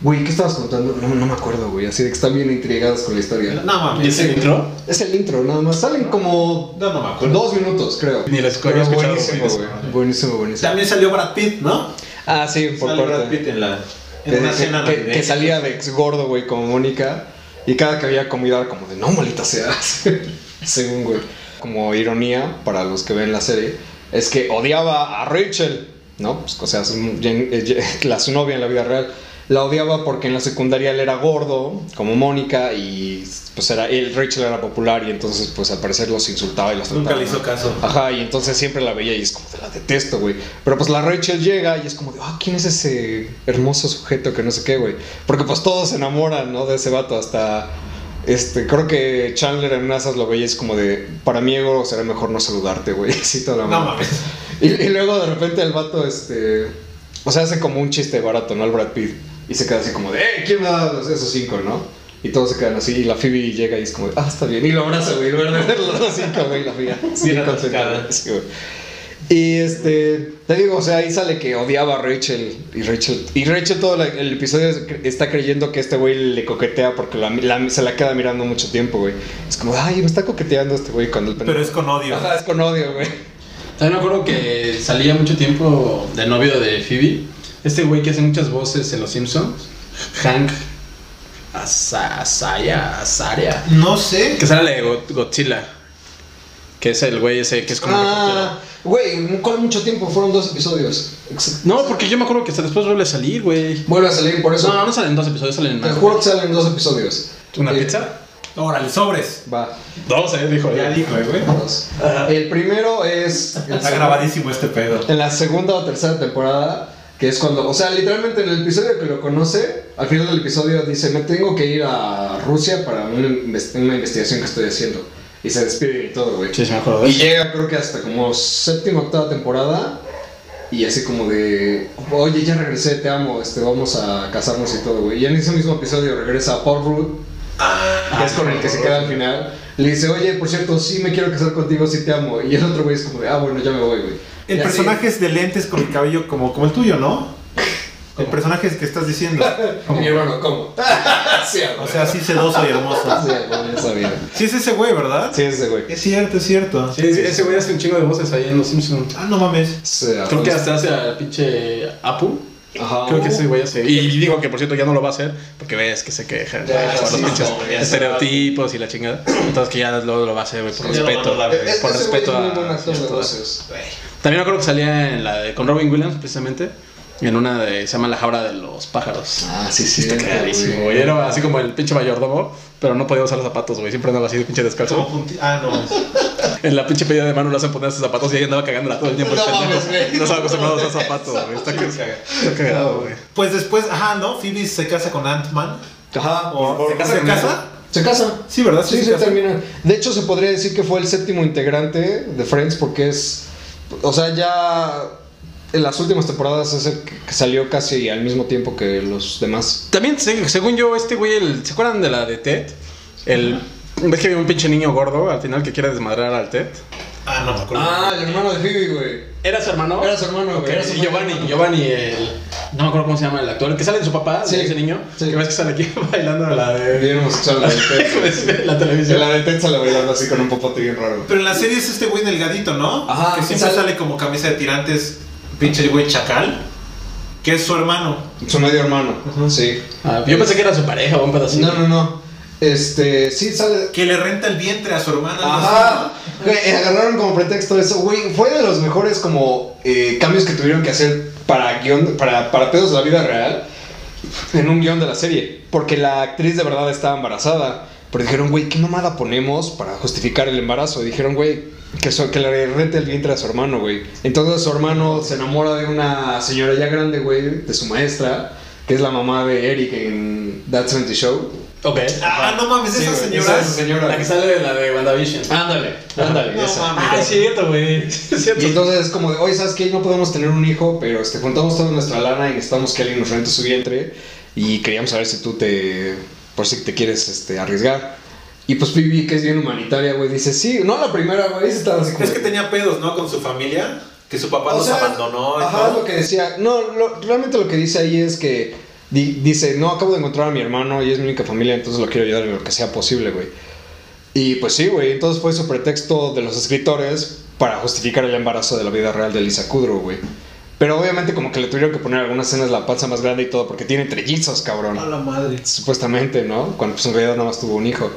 güey, ¿qué estabas contando? No, no me acuerdo, güey. Así de que están bien intrigados con la historia. No mames. ¿Y ese intro? Es el intro, nada más. Salen como No, no me acuerdo. dos minutos, creo. Ni lo escu- Pero había escuchado, buenísimo, güey. Buenísimo, buenísimo. También salió Brad Pitt, ¿no? Ah, sí, por Sale Brad parte. Pitt en la. En una que- cena que- que salía de ex gordo, güey, como Mónica. Y cada que había comida era como de, no, malita seas. Según, güey. Como ironía para los que ven la serie, es que odiaba a Rachel, ¿no? Pues, o sea, su, eh, la, su novia en la vida real. La odiaba porque en la secundaria él era gordo, como Mónica, y pues era él, Rachel era popular, y entonces, pues al parecer los insultaba y los Nunca trataba le hizo caso. Ajá, y entonces siempre la veía y es como de la detesto, güey. Pero pues la Rachel llega y es como de, ah, ¿quién es ese hermoso sujeto que no sé qué, güey? Porque pues todos se enamoran, ¿no? De ese vato hasta... Este, creo que Chandler en esas lo veía es como de, para mí ego será mejor no saludarte, güey. Toda la No mames. Y, y luego de repente el vato, este... O sea, hace como un chiste barato, ¿no? El Brad Pitt. Y se queda así como de, eh, ¿quién me da los- esos cinco, no? Y todos se quedan así. Y la Phoebe llega y es como de, ah, está bien. Y lo abraza, güey. De ver los cinco, güey. La Phoebe. Sí, güey. Y este, te digo, o sea, ahí sale que odiaba a Rachel. Y Rachel, y Rachel todo la- el episodio es- está creyendo que este güey le coquetea porque la- la- se la queda mirando mucho tiempo, güey. Es como, ay, me está coqueteando este güey cuando el Pero es con odio. Ajá, es con odio, güey. También me acuerdo que salía mucho tiempo de novio de Phoebe. Este güey que hace muchas voces en Los Simpsons. Hank Asa- Asaya, Azaria. No sé. Que sale de Go- Godzilla. Que es el güey ese que es como Ah, güey, ¿cuál mucho tiempo? Fueron dos episodios. No, porque yo me acuerdo que hasta después vuelve a salir, güey. Vuelve a salir por eso. No, no salen dos episodios, salen Te más. juro que salen dos episodios. ¿Una Eh, pizza? Órale, sobres. Va. Dos, eh, dijo. Ya dijo, eh, güey. Dos. El primero es. Está grabadísimo este pedo. En la segunda o tercera temporada, que es cuando. O sea, literalmente en el episodio que lo conoce, al final del episodio dice: Me tengo que ir a Rusia para una, inves- una investigación que estoy haciendo. Y se despide y todo, güey. Sí, sí me acuerdo de Y llega, creo que hasta como séptima, octava temporada. Y así como de, oye, ya regresé, te amo, este, vamos a casarnos y todo, güey. Y en ese mismo episodio regresa a Paul Rudd, que es con el que se queda al final. Le dice, oye, por cierto, sí me quiero casar contigo, sí te amo. Y el otro güey es como ah, bueno, ya me voy, güey. El Y así- personaje es de lentes con el cabello como, como el tuyo, ¿no? El personaje que estás diciendo. Mi hermano, ¿cómo? sí, O sea, así sedoso y hermoso. Sí, güey, ya sabía. Sí es ese güey, ¿verdad? Sí, ese güey. Es cierto, es cierto. Sí, sí, ese güey hace un chingo de voces ahí en Los Simpsons. Ah, no mames. Sí, Creo que hasta hace al pinche Apu. Ajá. Creo que ese güey hace. Y digo que por cierto ya no lo va a hacer porque ves que se queja Ya, por sí, los pinches no, estereotipos y la chingada. Entonces que ya luego lo va a hacer, güey, por Sí, respeto. por ese respeto a. También me acuerdo que salía en la de, con Robin Williams precisamente. En una de. Se llama La Jaula de los Pájaros. Ah, sí, sí. Está cagadísimo, güey. Era así como el pinche mayordomo, pero no podía usar los zapatos, güey. Siempre andaba así de pinche descalzo. Ah, no. En la pinche pedida de mano le hacen poner sus zapatos y ahí andaba cagándola todo el tiempo. el No pendejo. mames, güey. No estaba acostumbrado a usar zapatos, güey. Está, está cagado, güey. Pues después, ajá, ¿no? Phoebe se casa con Ant-Man. Ajá. ¿O ¿Se casa se casa? Se casa. Sí, ¿verdad? Sí, se se termina. De hecho, se podría decir que fue el séptimo integrante de Friends porque es. O sea, ya en las últimas temporadas es el que salió casi al mismo tiempo que los demás. También, se- según yo, este güey, el- ¿se acuerdan de la de Ted? El. ¿Ves que había un pinche niño gordo al final que quiere desmadrar al Ted? Ah, no me acuerdo. Ah, el hermano de Phoebe, güey. ¿Era su hermano? Era su hermano, güey. Era su Y Giovanni, hermano. Giovanni, el. No me acuerdo cómo se llama el actor, el que sale de su papá, Sí, de ese niño. sí. Que ves que sale aquí bailando la de. Bien homosexual la de Ted. la televisión. La de Ted sale bailando así con un popote bien raro. Pero en la serie es este güey delgadito, ¿no? Ajá, Que siempre sale- sale como camisa de tirantes, pinche güey chacal. Que es su hermano. Su medio hermano. Sí. Ah, yo pensé que era su pareja o un pedacito. No, no, no. Este, sí sale. Que le renta el vientre a su hermana. Ajá. Güey, agarraron como pretexto eso. Güey, fue de los mejores como eh, cambios que tuvieron que hacer para guion, para, para pedos de la vida real en un guion de la serie. Porque la actriz de verdad estaba embarazada. Pero dijeron, güey, ¿qué mamada ponemos para justificar el embarazo? Y dijeron, güey, que, so- que le rente el vientre a su hermano, güey. Entonces su hermano se enamora de una señora ya grande, güey, de su maestra, que es la mamá de Eric en That 70 Show. Ok. Ah, no mames, Sí, esa señora. esa señora. La que sale de la de WandaVision. Ándale, ándale, No esa. mames. Ah, es cierto, güey. Es cierto. Y entonces es como de, oye, ¿sabes qué? No podemos tener un hijo, pero este, juntamos toda nuestra lana y necesitamos que alguien nos rente su vientre. Y queríamos saber si tú te, por si te quieres este, arriesgar. Y pues Phoebe, que es bien humanitaria, güey, dice, sí, no la primera, güey, estaba así como... Es que tenía pedos, ¿no? Con su familia. Que su papá O los sea, abandonó y Ajá, todo. lo que decía. No, lo- realmente lo que dice ahí es que di- dice, no, acabo de encontrar a mi hermano y es mi única familia, entonces lo quiero ayudar en lo que sea posible, güey. Y pues sí, güey, entonces fue su pretexto de los escritores para justificar el embarazo de la vida real de Lisa Kudrow, güey. Pero obviamente como que le tuvieron que poner algunas escenas la panza más grande y todo porque tiene trellizos, cabrón. la madre. Supuestamente, ¿no? Cuando pues en realidad nada más tuvo un hijo.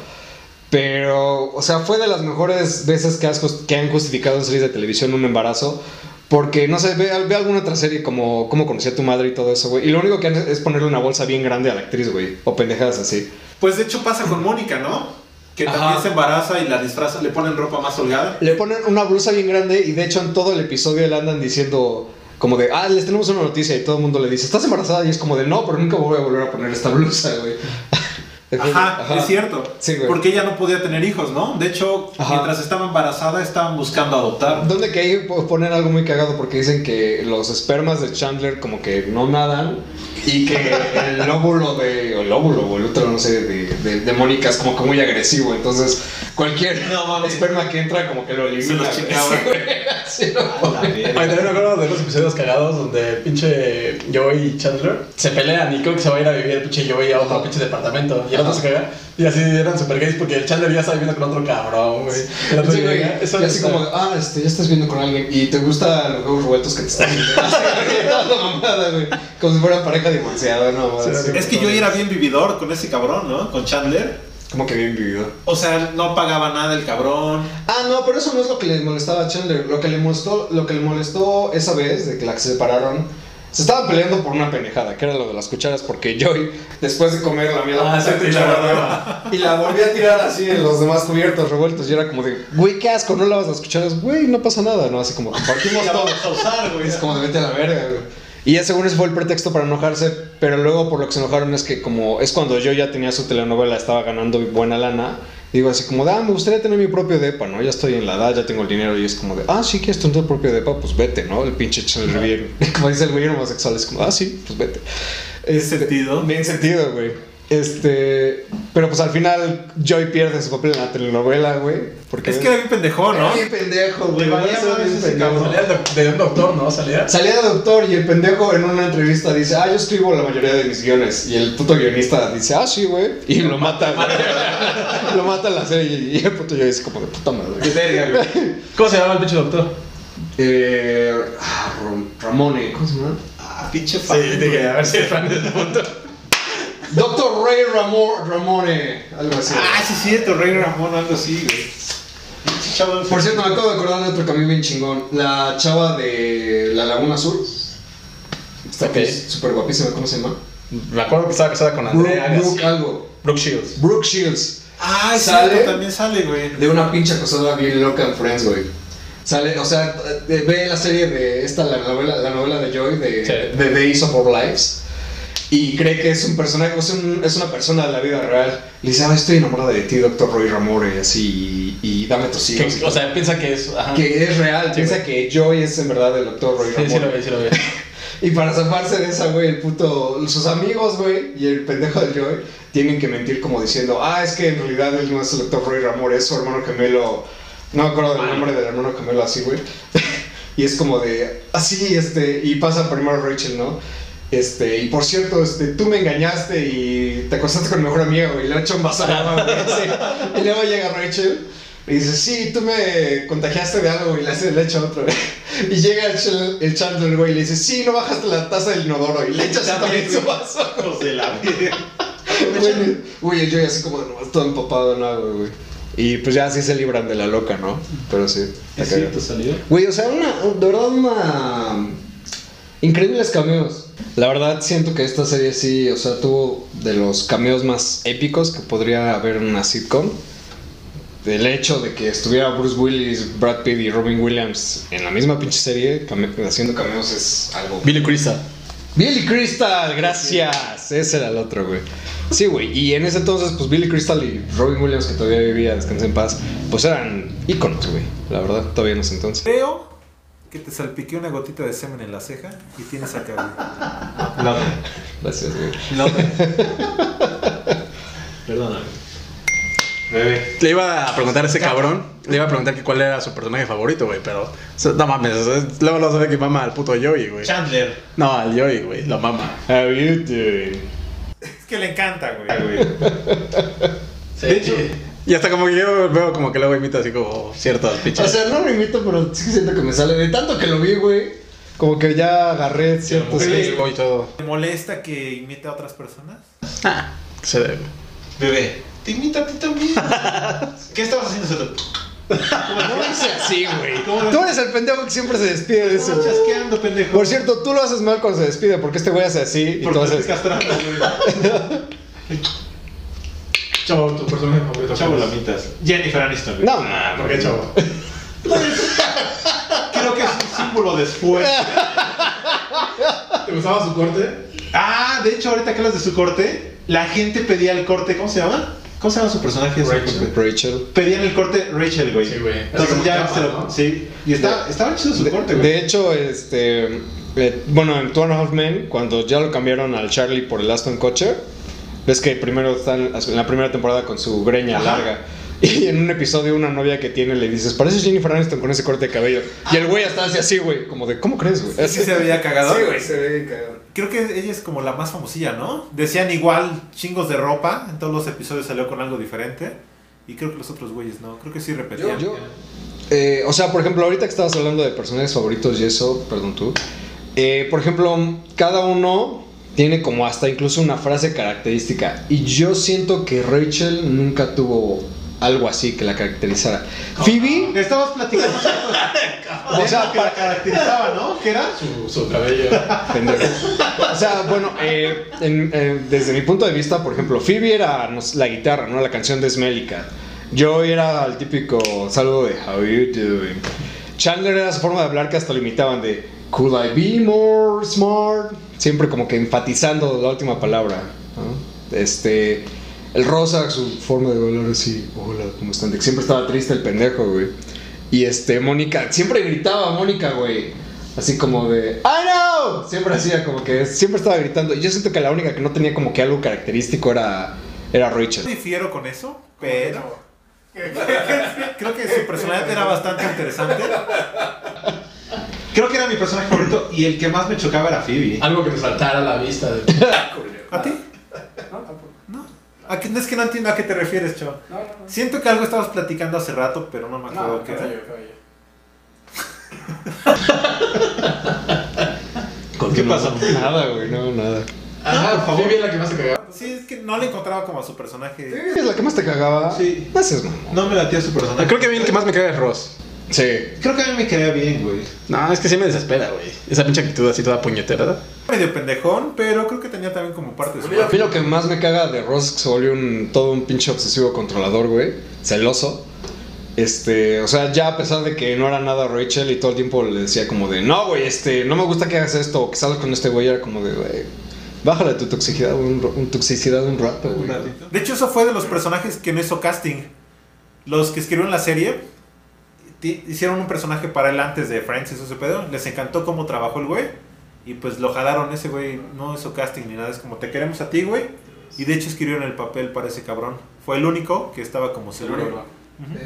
Pero, o sea, fue de las mejores veces que, has que han justificado en series de televisión un embarazo. Porque, no sé, ve, ve alguna otra serie como Cómo conocí a tu madre y todo eso, güey. Y lo único que hacen es ponerle una bolsa bien grande a la actriz, güey. O pendejadas así. Pues de hecho pasa con Mónica, ¿no? Que Ajá. también se embaraza y la disfraza, le ponen ropa más holgada. Le ponen una blusa bien grande y de hecho en todo el episodio le andan diciendo como de, ah, les tenemos una noticia y todo el mundo le dice, ¿estás embarazada? Y es como de, no, pero nunca voy a volver a poner esta blusa, güey. Ajá, es cierto. Sí, güey. Porque ella no podía tener hijos, ¿no? De hecho, Ajá. mientras estaba embarazada, estaban buscando adoptar. Donde que ahí po- ponen algo muy cagado porque dicen que los espermas de Chandler como que no nadan y que el óvulo de, o el óvulo o el útero, no sé, de, de, de Mónica es como que muy agresivo. Entonces, cualquier No esperma que entra como que lo elimina. Se los güey. chingaba. Sí, no Ay, también me acuerdo de los episodios cagados donde pinche Joey y Chandler se pelean y creo que se va a ir a vivir el pinche Joey a otro pinche departamento y se y así eran super gays porque el Chandler ya está viviendo con otro cabrón, güey. El otro Sí, güey. llega, eso Y así está- como, ah, este, ya estás viendo con alguien y te gustan los huevos revueltos que te están viendo. Güey. Como si fueran pareja divorciada, no, Sí. Es que yo era bien vividor con ese cabrón, ¿no? Con Chandler. Como que bien vivido. O sea, no pagaba nada el cabrón. Ah, no, pero eso no es lo que le molestaba a Chandler. Lo que le molestó, lo que le molestó esa vez de que la que se separaron, se estaban peleando por una pendejada, que era lo de las cucharas, porque Joy, después de comer, la mierda Ah, y, la y la volvió a tirar así en los demás cubiertos revueltos. Y era como de, güey, qué asco, no lavas las cucharas, güey, no pasa nada, ¿no? Así como compartimos todo. a usar, Es como de vete a la verga, güey. Y ya según ese fue el pretexto para enojarse, pero luego por lo que se enojaron es que como es cuando yo ya tenía su telenovela, estaba ganando buena lana, digo así como de, ah, me gustaría tener mi propio depa, ¿no? Ya estoy en la edad, ya tengo el dinero y es como de, ah, sí, quieres tener tu propio depa, pues vete, ¿no? El pinche Chandler bien, como dice el güey homosexual, es como, ah, sí, pues vete. ¿En sentido? Bien sentido, güey. Este, pero pues al final Joy pierde su papel en la telenovela, güey. Porque Es que era bien pendejo, ¿no? Era bien pendejo, güey. Salía de, de un doctor, ¿no? Salía. Salía de doctor y el pendejo en una entrevista dice, ah, yo escribo la mayoría de mis guiones. Y el puto guionista dice, ah, sí, güey. Y lo mata, güey. lo mata en la serie. Y el puto yo dice como de puta madre. ¿Cómo se llama el pinche doctor? Eh, ah, Ram- Ramone, ¿cómo se llama? Ah, pinche Sí, fan. dije, güey. a ver si es fan de ese punto. Doctor Ray Ramo- Ramone, algo así. Ah, sí, cierto, Rey Ramón, algo así, güey. Por cierto, me acabo de acordar de otro camino bien chingón. La chava de la Laguna Azul. Está Ok. que es súper guapísima, ¿cómo se llama? Me acuerdo que estaba casada con Andrea. Brooke algo. Brooke Shields. Brooke Shields. Ah, ¿Sale? cierto, también sale, güey. De una pinche acosadora bien loca en Friends, güey. Sale, o sea, ve la serie de esta, la novela, la novela de Joy, de, Sí. de Days of Our Lives. Y cree que es un personaje, es, un- es una persona de la vida real. Le dice, ah, estoy enamorada de ti, Doctor Roy Ramore, así, y, y dame tus hijos. Que- o sea, piensa que es. Ajá. que es real, Sí, piensa güey. que Joy es en verdad el Doctor Roy Sí, Ramore. sí lo ve, sí lo ve. Y para zafarse de esa, güey, el puto. Sus amigos, güey, y el pendejo de Joy tienen que mentir como diciendo, ah, es que en realidad él no es el doctor Roy Ramore, es su hermano gemelo. No me acuerdo del nombre del hermano gemelo así, güey. y es como de, así, este, y pasa primero Rachel, ¿no? Este, y por cierto, este, tú me engañaste y te acostaste con mi mejor amigo, güey, y le ha hecho un vaso güey, sí. Y luego llega Rachel. Y dice, sí, tú me contagiaste de algo y le le echa otro. Y llega el, el Chandler, güey, y le dice, sí, no bajaste la taza del inodoro. Y le echas también su vaso. Hijos de la vida. Güey, Güey, Joey así como de nomás todo empapado en agua, güey. Y pues ya así se libran de la loca, ¿no? Pero sí. está cagado. salió? Güey, o sea, una, de verdad, una. Increíbles cameos. La verdad, siento que esta serie sí, o sea, tuvo de los cameos más épicos que podría haber en una sitcom. El hecho de que estuviera Bruce Willis, Brad Pitt y Robin Williams en la misma pinche serie came- haciendo cameos es algo. Billy Crystal. Billy Crystal, gracias. Ese era el otro, güey. Sí, güey. Y en ese entonces, pues Billy Crystal y Robin Williams, que todavía vivía, descansa en paz, pues eran íconos, güey. La verdad, todavía en ese entonces. Creo que te salpiqué una gotita de semen en la ceja y tienes acá, güey. No, Gracias, güey. no. Perdóname. Bebé. Le iba a preguntar a ese cabrón, le iba a preguntar que cuál era su personaje favorito, güey, pero no mames, luego lo sabe que mama al puto Joey, güey. Chandler. No, al Joey, güey, lo mama. How you doing? Es que le encanta, güey. Sí. De hecho, Y hasta como que yo veo como que luego imita así como ciertos O piches. sea, no lo imito, pero sí que siento que me sale. De tanto que lo vi, güey, como que ya agarré ciertos. Sí, y todo. ¿te molesta que imite a otras personas? Ah, se debe. Bebé. Te imita a ti también. ¿Qué estabas haciendo, Soto? No hice así, güey. ¿Cómo lo- Tú eres el pendejo que siempre se despide de eso. Estás chasqueando, pendejo. Por cierto, tú lo haces mal cuando se despide, porque este güey hace así y tú Porque haces. castrando, güey. Chavo, tu personaje favorito. Chavo Lamitas. Jennifer Aniston. güey. No, no, ¿Por qué chavo? Creo que es un símbolo de esfuerzo. ¿Te gustaba su corte? Ah, de hecho, ahorita que hablas de su corte, la gente pedía el corte. ¿Cómo se llama? ¿Cómo se llama su personaje? Rachel. Rachel. Pedían el corte Rachel, güey. Sí, güey. Entonces ya se lo-. Sí. Y estaba, estaba chido su De, corte, güey. de hecho, este. eh, bueno, en Two and a Half Men, cuando ya lo cambiaron al Charlie por el Aston Kutcher, ves que primero están en la primera temporada con su greña Ajá. larga. Y en un episodio, una novia que tiene le dices, pareces Jennifer Aniston con ese corte de cabello. Y el güey hasta hace así, güey, como de, ¿cómo crees, güey? Sí se veía cagado. Sí, güey, se ve bien cagado. Creo que ella es como la más famosilla, ¿no? Decían igual chingos de ropa, en todos los episodios salió con algo diferente. Y creo que los otros güeyes no, creo que sí repetían. Yo, yo- eh, o sea, por ejemplo, ahorita que estabas hablando de personajes favoritos y eso, perdón tú. eh, por ejemplo, cada uno tiene como hasta incluso una frase característica. Y yo siento que Rachel nunca tuvo algo así que la caracterizara. Phoebe, Estabas platicando. o sea, que la caracterizaba, ¿no? ¿Qué era? Su, su cabello. Pendejo. O sea, bueno, eh, en- eh, desde mi punto de vista, por ejemplo, Phoebe era no la guitarra, ¿no? La canción de Smellica. Yo era el típico saludo de How you doing. Chandler era su forma de hablar que hasta lo imitaban de Could I be more smart? Siempre como que enfatizando la última palabra. ¿no? Este. El Rosa, su forma de hablar así, hola, ¿cómo están? Siempre estaba triste el pendejo, güey. Y este, Mónica, siempre gritaba Mónica, güey. Así como de, I know. Siempre hacía como que, siempre estaba gritando. Y yo siento que la única que no tenía como que algo característico era, era Rachel. difiero con eso, pero creo que su personalidad era bastante interesante. Creo que era mi personaje favorito y el que más me chocaba era Phoebe. Algo que me saltara a la vista. De... ¿A ti? No. ¿A qué- es que no entiendo a qué te refieres, chavo. Siento que algo estabas platicando hace rato, pero no me acuerdo qué era. ¿Qué pasó? Nada, güey, no, nada. Ajá, por favor. Phoebe es la que más se cagaba. Sí, es que no le encontraba como a su personaje. ¿Es la que más te cagaba? Sí. No mamón. No me latía su personaje. Creo que a mí el que más me caga es Ross. Sí. Creo que a mí me caía bien, güey. No, es que sí me desespera, güey. Esa pinche actitud así toda puñetera. ¿verdad? Medio pendejón, pero creo que tenía también como parte de su. A mí lo que más me caga de Ross es que se volvió un, todo un pinche obsesivo controlador, güey. Celoso. Este, o sea, ya a pesar de que no era nada Rachel y todo el tiempo le decía como de, no, güey, este, no me gusta que hagas esto o que salgas con este güey, era como de, güey, bájale tu toxicidad un, toxicidad un rato, güey. De hecho, eso fue de los personajes que no hizo casting. Los que escribieron la serie hicieron un personaje para él antes de Friends y eso se pedo. Les encantó cómo trabajó el güey. Y pues lo jalaron. Ese güey no hizo casting ni nada. Es como te queremos a ti, güey. Y de hecho escribieron el papel para ese cabrón. Fue el único que estaba como seguro.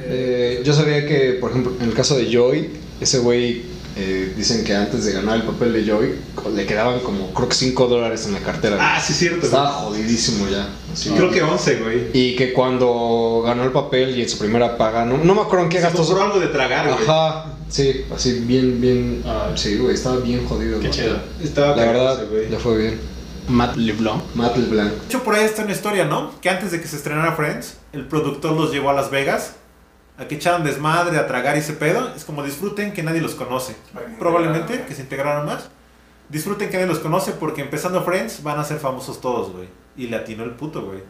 Eh, yo sabía que, por ejemplo, en el caso de Joy, ese güey, eh, dicen que antes de ganar el papel de Joy, le quedaban como, creo que 5 dólares en la cartera. Ah, sí, cierto. Estaba güey. jodidísimo ya. así. Creo que 11, güey. Y que cuando ganó el papel y en su primera paga, no, no me acuerdo en qué Se gastó. compró algo de tragar, güey. Ajá, sí, así bien, bien. Ah. sí, güey, estaba bien jodido. Qué güey. chido. Estaba La verdad, güey. le fue bien. Matt LeBlanc. Matt LeBlanc. De hecho, por ahí está una historia, ¿no? Que antes de que se estrenara Friends, el productor los llevó a Las Vegas a que echaran desmadre, a tragar y ese pedo. Es como disfruten que nadie los conoce. Probablemente que se integraran más. Disfruten que nadie los conoce porque empezando Friends van a ser famosos todos, güey. Y le atinó el puto, güey.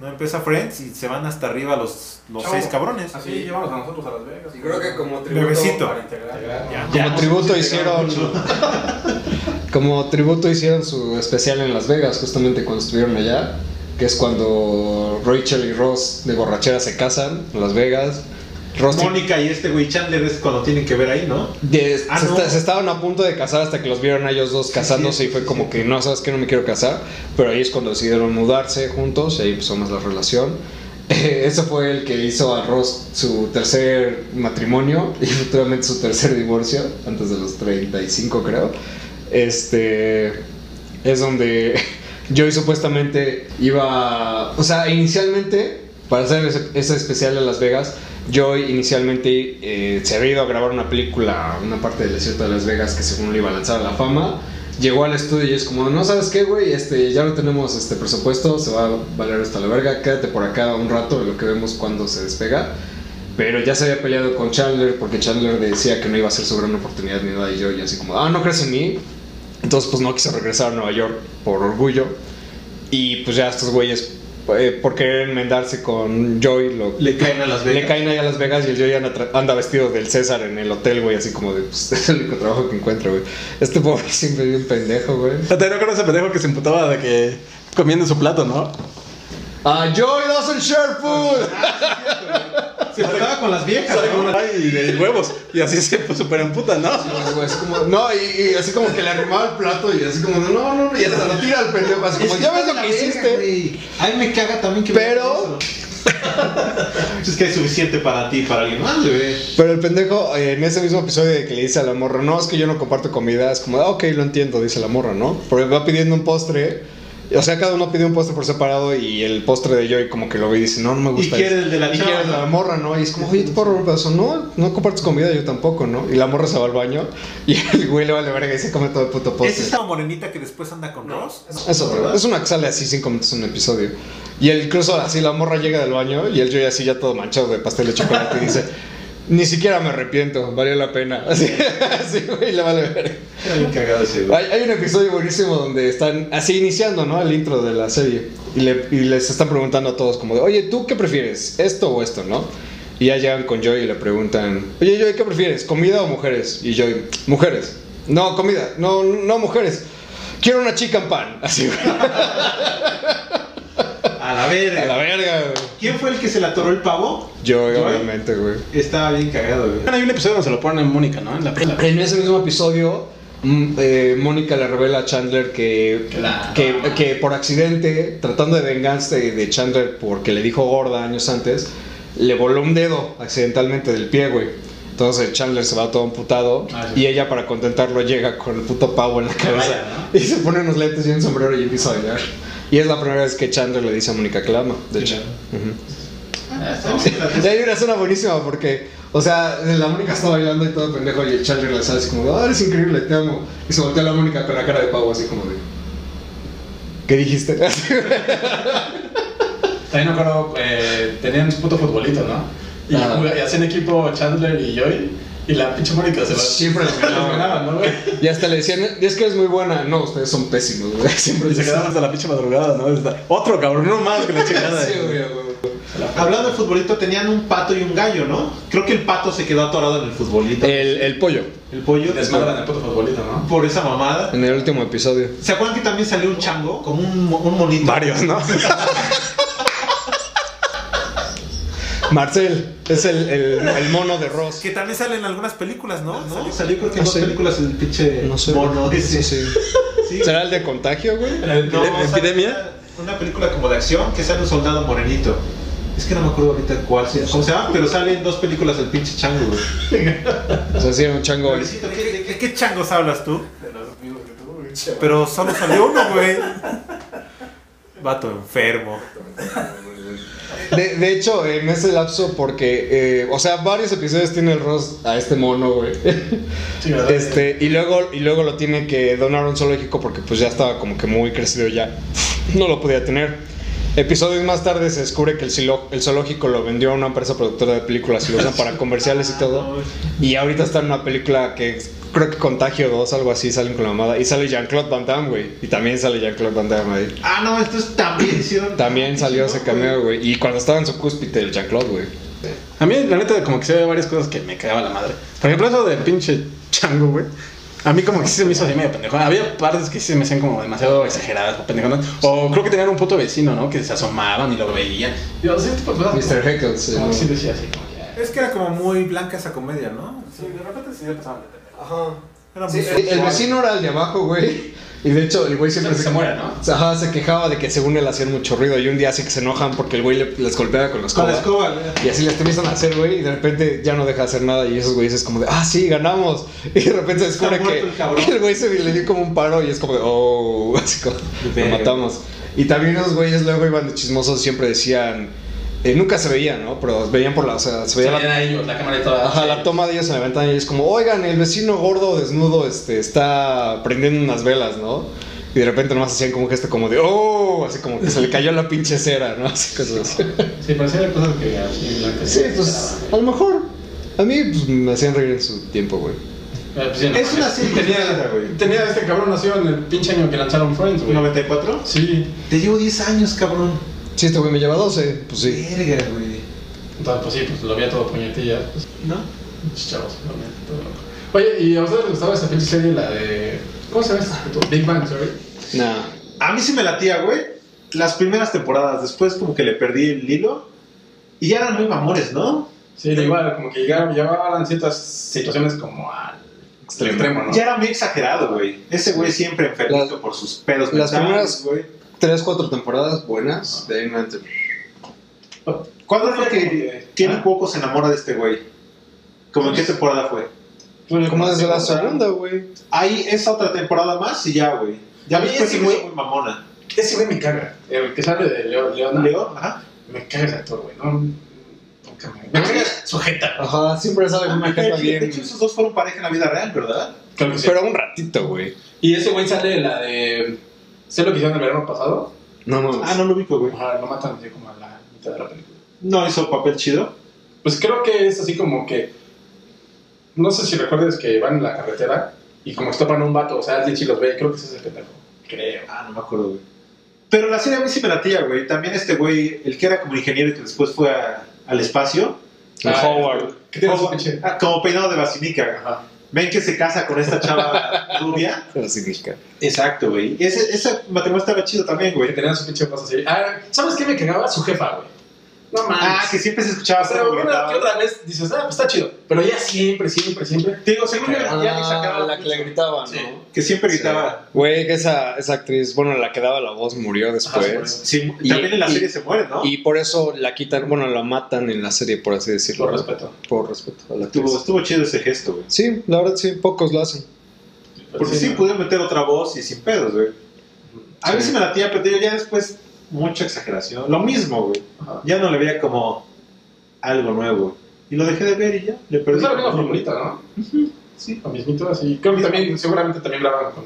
No empieza Friends y se van hasta arriba los, los seis cabrones. Así llévanos a nosotros a Las Vegas. Y creo que como tributo, Bebecito. Para integrar. Ya. como tributo hicieron como tributo hicieron su especial en Las Vegas justamente cuando estuvieron allá, que es cuando Rachel y Ross de borrachera se casan en Las Vegas. Mónica y este güey Chandler es cuando tienen que ver ahí, ¿no? de- Ah, se, no. esta- se estaban a punto de casar hasta que los vieron a ellos dos casándose y fue como que no, sabes que no me quiero casar, pero ahí es cuando decidieron mudarse juntos y ahí empezó más la relación. Ese fue el que hizo a Ross su tercer matrimonio y futuramente su tercer divorcio, antes de los 35 creo. Este es donde Joey supuestamente iba, o sea, inicialmente para hacer ese, ese especial de Las Vegas, Joey inicialmente eh, se había ido a grabar una película, una parte del desierto de Las Vegas que según le iba a lanzar a la fama. Llegó al estudio y es como, no sabes qué, güey, este, ya no tenemos este presupuesto, se va a valer hasta la verga, quédate por acá un rato lo que vemos cuando se despega. Pero ya se había peleado con Chandler porque Chandler decía que no iba a ser su gran oportunidad ni nada y yo y así como, ah, no crees en mí. Entonces pues no quiso regresar a Nueva York por orgullo. Y pues ya estos güeyes, eh, por querer enmendarse con Joy, lo, Le caen a Las Vegas. le caen ahí a Las Vegas y el Joy anda, vestido del César en el hotel, güey, así como de, pues es el único trabajo que encuentra, güey. Este pobre siempre bien pendejo, güey. ¿Te acuerdas ese pendejo que se imputaba de que comiendo su plato, no? Ah, Joy doesn't share food. Se con las viejas, ¿no? Ay, de huevos. Y así se pues, super emputa, ¿no? Güey, así como, no, y, y así como que le arrimaba el plato y así como, no, no, no, y hasta lo tira al pendejo, así como, Es ya ves lo que hiciste. güey. A mí me caga también que me Pero- hagan eso. es que es suficiente para ti y para alguien más, güey. Pero el pendejo, eh, en ese mismo episodio de que le dice a la morra, no, es que yo no comparto comida, es como, ah, ok, lo entiendo, dice la morra, ¿no? Porque va pidiendo un postre, o sea, cada uno pide un postre por separado y el postre de Joy como que lo ve y dice, no, no me gusta. quiere ese". el de la Y quiere el de ¿no? la morra, ¿no? Y es como, oye, ¿te puedo robar un pedazo? No, no compartes comida, yo tampoco, ¿no? Y la morra se va al baño y el güey le vale verga y se come todo el puto postre. ¿Es esta morenita que después anda con Ross? Es otra, es una que sale así cinco minutos en un episodio. Y el incluso así la morra llega del baño y el Joey así ya todo manchado de pastel de chocolate y dice, ni siquiera me arrepiento, valió la pena. Así, así güey, le vale ver. Hay, hay un episodio buenísimo donde están así iniciando, ¿no? El intro de la serie. Y, le- y les están preguntando a todos como de, oye, ¿tú qué prefieres? ¿Esto o esto, no? Y ya llegan con Joey y le preguntan, oye, Joey, ¿qué prefieres? ¿Comida o mujeres? Y Joey, mujeres. No, comida. No, no, mujeres. Quiero una chicken pan. Así, güey. A la verga. A la verga, güey. ¿Quién fue el que se le atoró el pavo? ¿Joey? obviamente, güey. Estaba bien cagado, güey. Hay un episodio donde se lo ponen en Mónica, ¿no? En la pela. En ese mismo episodio, mm, eh, Mónica le revela a Chandler que, Claro. que, que por accidente, tratando de vengarse de, de Chandler porque le dijo gorda años antes, le voló un dedo accidentalmente del pie, güey. Entonces Chandler se va todo amputado Ah, sí. y ella para contentarlo llega con el puto pavo en la cabeza Vaya, y se pone unos lentes y un sombrero y empieza a bailar. Y es la primera vez que Chandler le dice a Mónica que la ama, de hecho. Y hay una escena buenísima porque, o sea, la Mónica está bailando y todo pendejo y el Chandler le sale así como, ah, eres increíble, te amo. Y se voltea la Mónica con la cara de pavo así como de, ¿qué dijiste? También me acuerdo, eh, tenían su puto futbolito, ¿no? Y, Ah. y hacían equipo Chandler y Joy. Y la pinche Mónica se va. Siempre ganaba. ganaban, ¿no, güey? Y hasta le decían, es que eres muy buena. No, ustedes son pésimos, güey. Siempre Y se quedaban hasta la pinche madrugada, ¿no? Está- Otro cabrón, no más que la chingada. Sí, güey, güey. Hablando de futbolito, tenían un pato y un gallo, ¿no? Creo que el pato se quedó atorado en el futbolito. El, el pollo, El pollo. Desmadran el puto futbolito, ¿no? Por esa mamada. en el último episodio. ¿Se acuerdan que también salió un chango? Como un, un monito. Varios, ¿no? Marcel, es el, el, el mono de Ross. Que también sale en algunas películas, ¿no? ¿No? Salió- Salió creo que en No dos sé. películas el pinche No sé. mono ese. Sí, sí. Sí. ¿Será el de contagio, güey? ¿La No, epidemia? Una, una película como de acción que sale un soldado morenito. Es que no me acuerdo ahorita cuál se- cómo se llama, pero sale en dos películas el pinche chango, güey. O sea, sí, un chango. Pobrecito, ¿qué- ¿De qué, de qué changos hablas tú? Pero solo salió uno, güey. Vato enfermo. De, de hecho, en ese lapso, porque, eh, o sea, varios episodios tiene el Ross a este mono, güey. Sí, ¿verdad? Este, y luego, y luego lo tiene que donar a un zoológico porque pues ya estaba como que muy crecido ya. No lo podía tener. Episodios más tarde se descubre que el, zilo- el zoológico lo vendió a una empresa productora de películas y lo usan para comerciales y todo. Y ahorita está en una película que creo que Contagio 2, algo así, salen con la mamada. Y sale Jean-Claude Van Damme, güey. Y también sale Jean-Claude Van Damme ahí. Ah, no, estos también hicieron. También salió ese ¿no, cameo, güey. Y cuando estaba en su cúspide, el Jean-Claude, güey. A mí, la neta, como que se ve varias cosas que me cagaba la madre. Por ejemplo, eso del pinche chango, güey. A mí como que sí se me hizo así medio pendejo. Había partes que sí se me hacían como demasiado exageradas o pendejonas. O creo que tenían un puto vecino, ¿no? Que se asomaban y lo veían. Yo, ese tipo de cosas. Mr. Heckles. Como sí decía así, como que... Es que era como muy blanca esa comedia, ¿no? Sí, de repente sí le pasaban de pendejo. Ajá. Era Sí, muy el, vecino era el de abajo, güey. Y de hecho, el güey siempre Se muere, ¿no? Ajá, se quejaba de que según él hacían mucho ruido. Y un día así que se enojan porque el güey le- les golpeaba con la Con escoba. la escoba, güey. Y así les empiezan a hacer, güey, y de repente ya no deja de hacer nada. Y esos güeyes es como de, ah, sí, ganamos. Y de repente se descubre que, el cabrón. que el güey se le dio como un paro y es como de, oh, así como, lo matamos. Y también esos güeyes luego iban de chismosos, siempre decían, eh, nunca se veían, ¿no? Pero veían por la, o sea, se Se veía la, veían a ellos, la cámara y toda. ajá, la toma de ellos en la ventana y es como, oigan, el vecino gordo desnudo este, está prendiendo unas velas, ¿no? Y de repente nomás hacían como un gesto como de, oh, así como que se le cayó la pinche cera, ¿no? Así cosas así. Sí, parecía cosas que. Sí, pues a lo mejor. A mí pues, me hacían reír en su tiempo, güey. Es una serie tenía, tenía este cabrón nació en el pinche año que lanzaron Friends, güey. ¿94? Sí. Te llevo 10 años, cabrón. Sí, este güey me lleva 12, pues sí. Verga, güey. Entonces, pues sí, pues lo veía todo puñetilla. Pues, ¿No? Chavos, todo loco. Oye, ¿y a ustedes les gustaba esta pinche serie, la de. ¿Cómo se llama puto? Big Bang Theory. Nah. A mí sí me latía, güey. Las primeras temporadas, después como que le perdí el hilo. Y ya eran muy mamones, ¿no? Sí, igual, como que llegaron, llevaban ciertas situaciones como al Extremo. ¿no? Ya era muy exagerado, güey. Ese güey siempre enfermito Las- por sus pedos las mentales, primeras- güey. Tres, cuatro temporadas buenas. De ahí en adelante. ¿Cuándo fue que Kenny Ah. Cuoco se enamora de este güey? ¿Cómo en qué temporada fue? Como desde la segunda, güey. Ahí esa otra temporada más y ya, güey. Ya después ese güey- muy mamona. Ese güey me caga. El que sale de Leo, Leona. Leo, ajá. Me caga ese actor, güey. No, nunca me. Me caga sujeta. Ajá, siempre sale con una Ah, de, jeta hecho, bien. de hecho, esos dos fueron pareja en la vida real, ¿verdad? Pero un ratito, güey. Y ese güey sale de la de. ¿Sé lo que hicieron el verano pasado? No mames. Ah, no lo ubico, güey. Ajá, lo matan así como a la mitad de la película. No hizo papel chido. Pues creo que es así como que. No sé si recuerdas que van en la carretera y como topan a un vato, o sea, sí los ve, creo que ese es el pendejo. Creo. Ah, no me acuerdo, güey. Pero la serie a mí sí me latía, güey. También este güey, el que era como ingeniero y que después fue a- al espacio. Ah, Howard. ¿Qué tiene Howard. Ah, como peinado de basinica. Ajá. Ven que se casa con esta chava rubia. Pero significa. Exacto, güey. Ese, ese matrimonio estaba chido también, Que güey. tenían su pinche voz así. Ah, ¿sabes qué me cagaba? Su jefa, güey. No mames. Ah, que siempre se escuchaba O sea, cómo una gritaba. que otra vez dices, ah, pues está chido. Pero ya siempre, siempre, siempre. Te digo, según yo, ya le sacaba Ah, la que le gritaban, Sí. ¿no? Que siempre gritaba. Güey, que esa, esa actriz, bueno, la que daba la voz murió Ajá, después. Sí, Y- también en la y- serie se muere, ¿no? Y por eso la quitan, bueno, la matan en la serie, por así decirlo. Por respeto. Por respeto a la actriz. Estuvo, estuvo chido ese gesto, güey. Sí, la verdad sí, pocos lo hacen. Porque sí, ¿no? pudieron meter otra voz y sin pedos, güey. A mí Sí. sí me latía, pero digo, ya después, mucha exageración. Lo mismo, güey. Ajá. Ya no le veía como algo nuevo. Y lo dejé de ver y ya. Le perdí. Es la misma formulita, ¿no? Sí. Lo mismito, así. Creo que también, seguramente también graban con,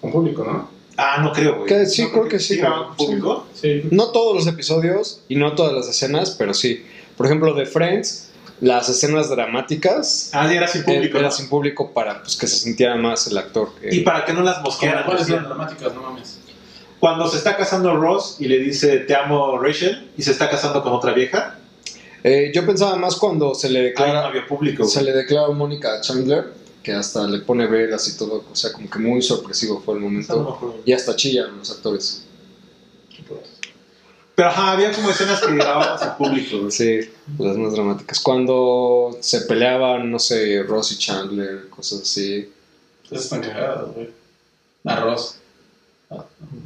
con público, ¿no? Ah, no creo, güey. Que sí, No, creo que sí, graban público? Sí. No todos los episodios y no todas las escenas, pero sí. Por ejemplo, de Friends, las escenas dramáticas Ah, sí, era sin público. era ¿no? sin público para pues, que se sintiera más el actor. que- Y para que no las mosquearan. ¿Cuáles las dramáticas? No mames. Cuando se está casando Ross y le dice te amo Rachel y se está casando con otra vieja, Eh, yo pensaba más cuando se le declara, había público. se le declara a Mónica Chandler, que hasta le pone velas y todo, o sea, como que muy sorpresivo fue el no momento. Y hasta chillan los actores. Pero ajá, había como escenas que grababan sin público. Sí, las más dramáticas. Cuando se peleaban, no sé, Ross y Chandler, cosas así. Están cagadas, güey. Arroz.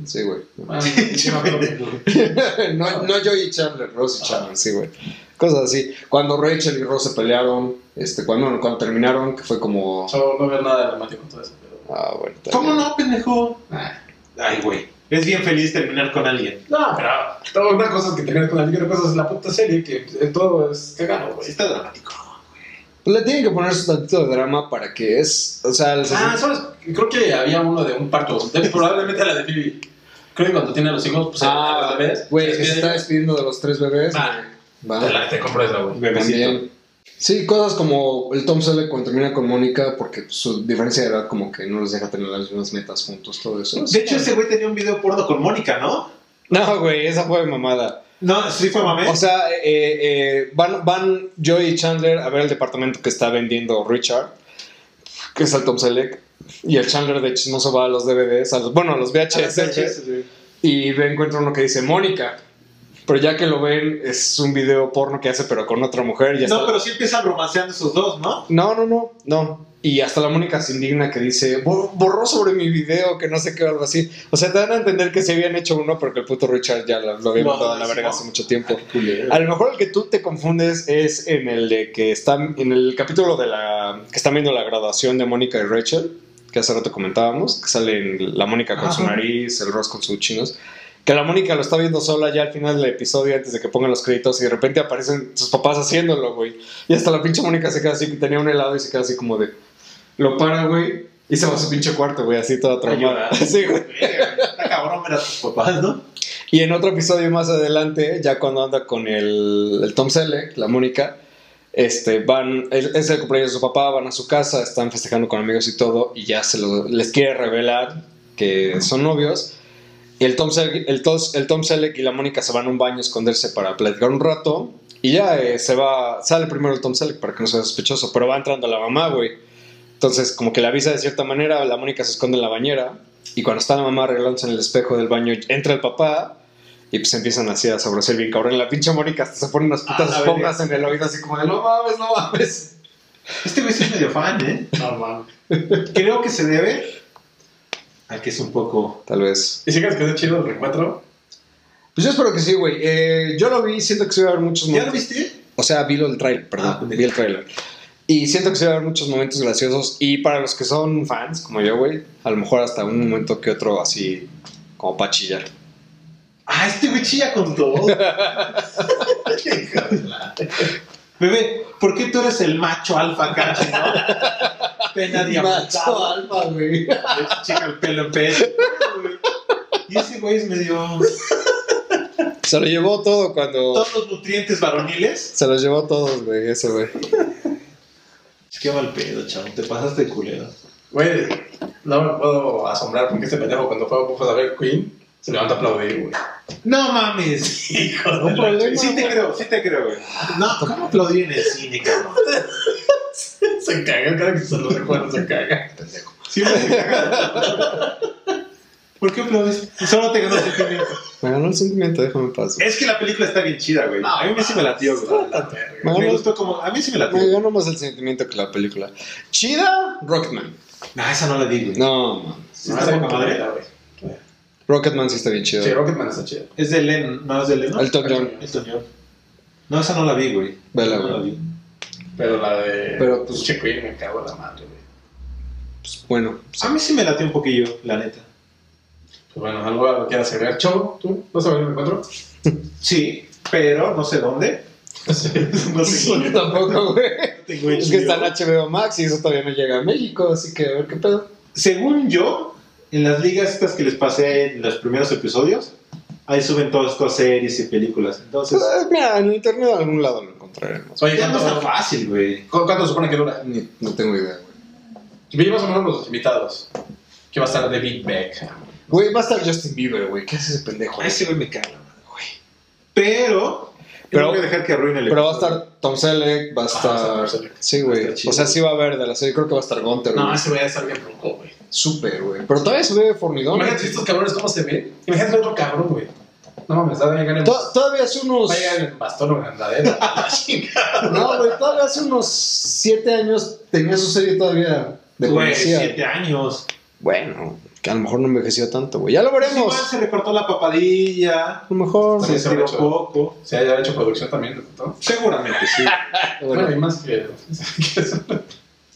Sí, güey. Ah, no, no Joey y Chandler, Ross y Chandler, sí, güey. Cosas así. Cuando Rachel y Ross se pelearon, este, cuando, cuando terminaron, que fue como... Yo no veo nada dramático en todo eso, pero. Ah, bueno. ¿Cómo bien. no, pendejo? Ah. Ay, güey. Es bien feliz terminar con alguien. No, pero. todo- Una cosa es que terminar con la liga, otra cosa es la puta serie, que todo es cagado, Sí güey. está dramático. Pues le tienen que poner su tantito de drama para que es... O sea, el Ah, ¿sabes? Creo que había uno de un parto. De- probablemente la de Phoebe. Creo que cuando tiene a los hijos, pues Ah, los bebés. güey, se que se está despidiendo de los tres bebés. Ah. güey. Te, Va, la, te compro esa, güey. También. Sí, cosas como el Tom Selleck cuando termina con Mónica, porque su diferencia de edad como que no les deja tener las mismas metas juntos, todo eso. De hecho, ese güey tenía un video porno con Mónica, ¿no? No, güey, esa fue mamada. No, sí fue mamé. O sea, eh, eh, van, van Joey y Chandler a ver el departamento que está vendiendo Richard, que es el Tom Selleck, y el Chandler de chismoso va a los DVDs, a los, bueno, a los VHS, y ve, encuentra uno que dice Mónica. Pero ya que lo ven, es un video porno que hace, pero con otra mujer. No, está- pero sí empiezan romanceando esos dos, ¿no? No, no, no, no. Y hasta la Mónica se indigna que dice, "Bor- borró sobre mi video, que no sé qué, algo así. O sea, te dan a entender que se habían hecho uno, pero que el puto Richard ya lo, había No, mandado a la verga no. hace mucho tiempo. Culero. A lo mejor el que tú te confundes es en el de que están, en el capítulo de la, que están viendo la graduación de Mónica y Rachel, que hace rato comentábamos, que salen la Mónica con su nariz, el Ross con sus chinos. Que la Mónica lo está viendo sola ya al final del episodio antes de que pongan los créditos y de repente aparecen sus papás haciéndolo, güey. Y hasta la pinche Mónica se queda así, tenía un helado y se queda así como de... Lo para, güey, y se va a su pinche cuarto, güey, así toda traumada. llorar. Sí, güey. Está cabrón ver a tus papás, ¿no? Y en otro episodio más adelante, ya cuando anda con el, el Tom Selleck, la Mónica, este, van, es es el cumpleaños de su papá, van a su casa, están festejando con amigos y todo, y ya se lo- les quiere revelar que son novios. Y el Tom, Selleck, el, Tos- el Tom Selleck y la Mónica se van a un baño a esconderse para platicar un rato. Y ya eh, se va, sale primero el Tom Selleck para que no sea sospechoso, pero va entrando la mamá, güey. Entonces, como que le avisa de cierta manera, la Mónica se esconde en la bañera. Y cuando está la mamá arreglándose en el espejo del baño, entra el papá. Y pues empiezan así a sobreser bien cabrón. La pinche Mónica hasta se pone unas putas la esponjas en el oído, así como de no mames, no mames. Este güey sí es medio fan, ¿eh? No, mames. Creo que se debe a que es un poco... Tal vez. ¿Y si crees que es chido el reencuentro? Pues yo espero que sí, güey. Eh, yo lo vi, siento que se va a haber muchos ¿Ya lo viste? O sea, vi lo del trailer, perdón. Ah, vi el trailer. Y siento que se va a haber muchos momentos graciosos. Y para los que son fans, como yo, güey, a lo mejor hasta un momento que otro así, como para chillar. Ah, este güey chilla con todo. Bebé, ¿por qué tú eres el macho alfa acá, no? Pena de Macho alfa, güey. Chica el pelo en. Y ese güey es medio... Se lo llevó todo cuando. Todos los nutrientes varoniles. Se los llevó todos, güey, ese güey. Es que mal pedo, chavo. Te pasaste de culero. Güey, no me puedo asombrar porque este pendejo cuando fue a ver Queen se levanta a aplaudir, güey. No mames. Hijo de la- problema. Sí te creo, sí te creo, güey. No, ¿cómo aplaudir en el cine, cabrón? Se caga, cada que se lo recuerda se caga. Siempre se caga. ¿Por qué aplaudes? Solo te ganó el sentimiento. Me ganó el sentimiento, déjame pasar. Es que la película está bien chida, güey. A mí sí me latió, güey. Me Me gustó como... A mí sí me latió. me ganó más el sentimiento que la película. ¿Chida? Rocketman. No, esa no la di, güey. No, man. Sí, está poca madre. güey. Rocketman sí está bien chido. Sí, Rocketman está chido. Es de Len, no es de Len. Elton John. Elton John. No, esa no la vi, güey. Vela, No la güey. vi. Pero la de. Pero, pues- Che Queen me cago en la madre, güey. Pues, bueno, A mí sí me latió un poquillo, la neta. Pues bueno, algo lo quieras agregar. Chavo, ¿tú? ¿Vas a ver el encuentro? Sí, pero no sé dónde. no sé dónde. tampoco, güey. Tengo Es que está en HBO Max y eso todavía no llega a México, así que a ver qué pedo. Según yo, en las ligas estas que les pasé en los primeros episodios, ahí suben todas estas series y películas. Entonces, Pues, mira, en internet en algún lado lo encontraremos. Oye, ya no ¿cuánto, está fácil, güey. ¿cu- ¿cuánto se supone que dura? Ni- no tengo idea, güey. Vi más o menos los invitados. Que va a estar David Beck. Güey, va a estar Justin Bieber, güey. ¿Qué hace ese pendejo? A ese güey me caga, güey. Pero, Pero- no voy a dejar que arruine el Pero va a estar Tom Selleck, va a Ah, va a estar Selleck. Sí, güey. O sea, sí va a haber de la serie. Creo que va a estar Gunter, No, güey. ese güey va a estar bien rojo, güey. Súper, güey. Pero todavía se ve fornidón. Imagínate estos cabrones cómo se ven. Imagínate otro cabrón, güey. No mames, va a llegar en. To- Todavía hace unos. Va a llegar en bastón andadera. No, güey, todavía hace unos 7 años tenía su serie todavía de Güey, policía. siete años. Bueno, que a lo mejor no envejeció tanto, güey. Ya lo Pues veremos. igual se recortó la papadilla, A lo mejor. se Sí, se poco. Se haya hecho producción también, ¿no? Seguramente sí. Bueno, Bueno, hay más que.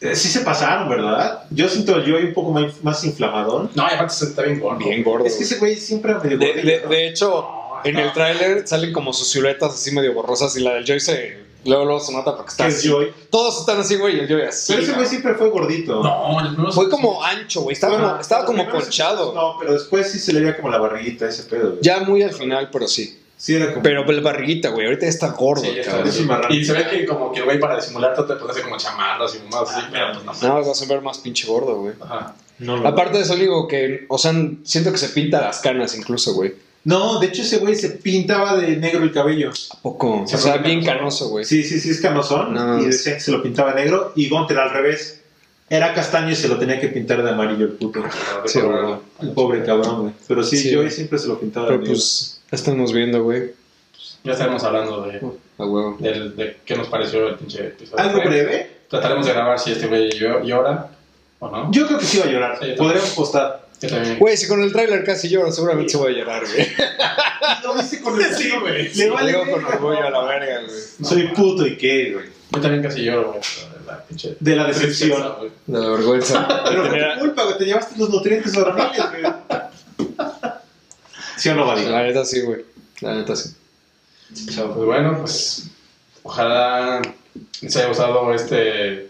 Eh, Sí se pasaron, ¿verdad? Yo siento yo un poco más, más inflamadón. No, y aparte se está bien gordo. bien gordo. Es que ese güey siempre medio De, hecho, No, en no. el tráiler salen como sus siluetas así medio borrosas y la del Joy se... Luego, luego se nota porque está Que es así. Joy. Todos están así, güey, y el Joy así. Pero ese güey siempre fue gordito. No, el primero Fue como ancho, güey. Estaba, Bueno, como, estaba los como primeros ponchado. episodios No, pero después sí se le veía como la barriguita ese pedo. güey. Ya muy al final, pero sí. Sí, era como. Pero la barriguita, güey. Ahorita ya está gordo, Sí, ya está, cabrón. marrano. Y se ve que como que, güey, para disimular todo te pones así como chamarras y más así, pero pues no. No, vas a ver más pinche gordo, güey. Ajá. No, lo- Aparte de eso, digo que, o sea, siento que se pinta las canas incluso, güey. No, de hecho ese güey se pintaba de negro el cabello. ¿A poco? Sí, o sea, bien canoso. güey. Sí, sí, sí, es canosón. No. Y decía que se lo pintaba de negro. Y Gunter al revés. Era castaño y se lo tenía que pintar de amarillo el puto. Sí, güey. El pobre cabrón, güey. Pero sí, Sí, yo siempre se lo pintaba de Pero negro. pues, ya estamos viendo, güey. Ya estaremos hablando de, del- de qué nos pareció el pinche episodio. ¿Algo breve? Trataremos de grabar si este güey llo- llora o no. Yo creo que sí va a llorar. Sí, Podríamos postar. Güey, si con el tráiler casi lloro, seguramente se voy a llorar, güey. Lo dice con el Sí, güey. Le vale Digo con orgullo no. a la verga, güey. Soy puto y qué, güey. Yo también casi lloro, güey. de La pinche De la decepción. De la vergüenza. Pero fue tu culpa, güey. Te llevaste los nutrientes horribles, güey. ¿Sí o no, Vadí? La neta sí, güey. La neta sí. Pues bueno, pues ojalá les haya gustado este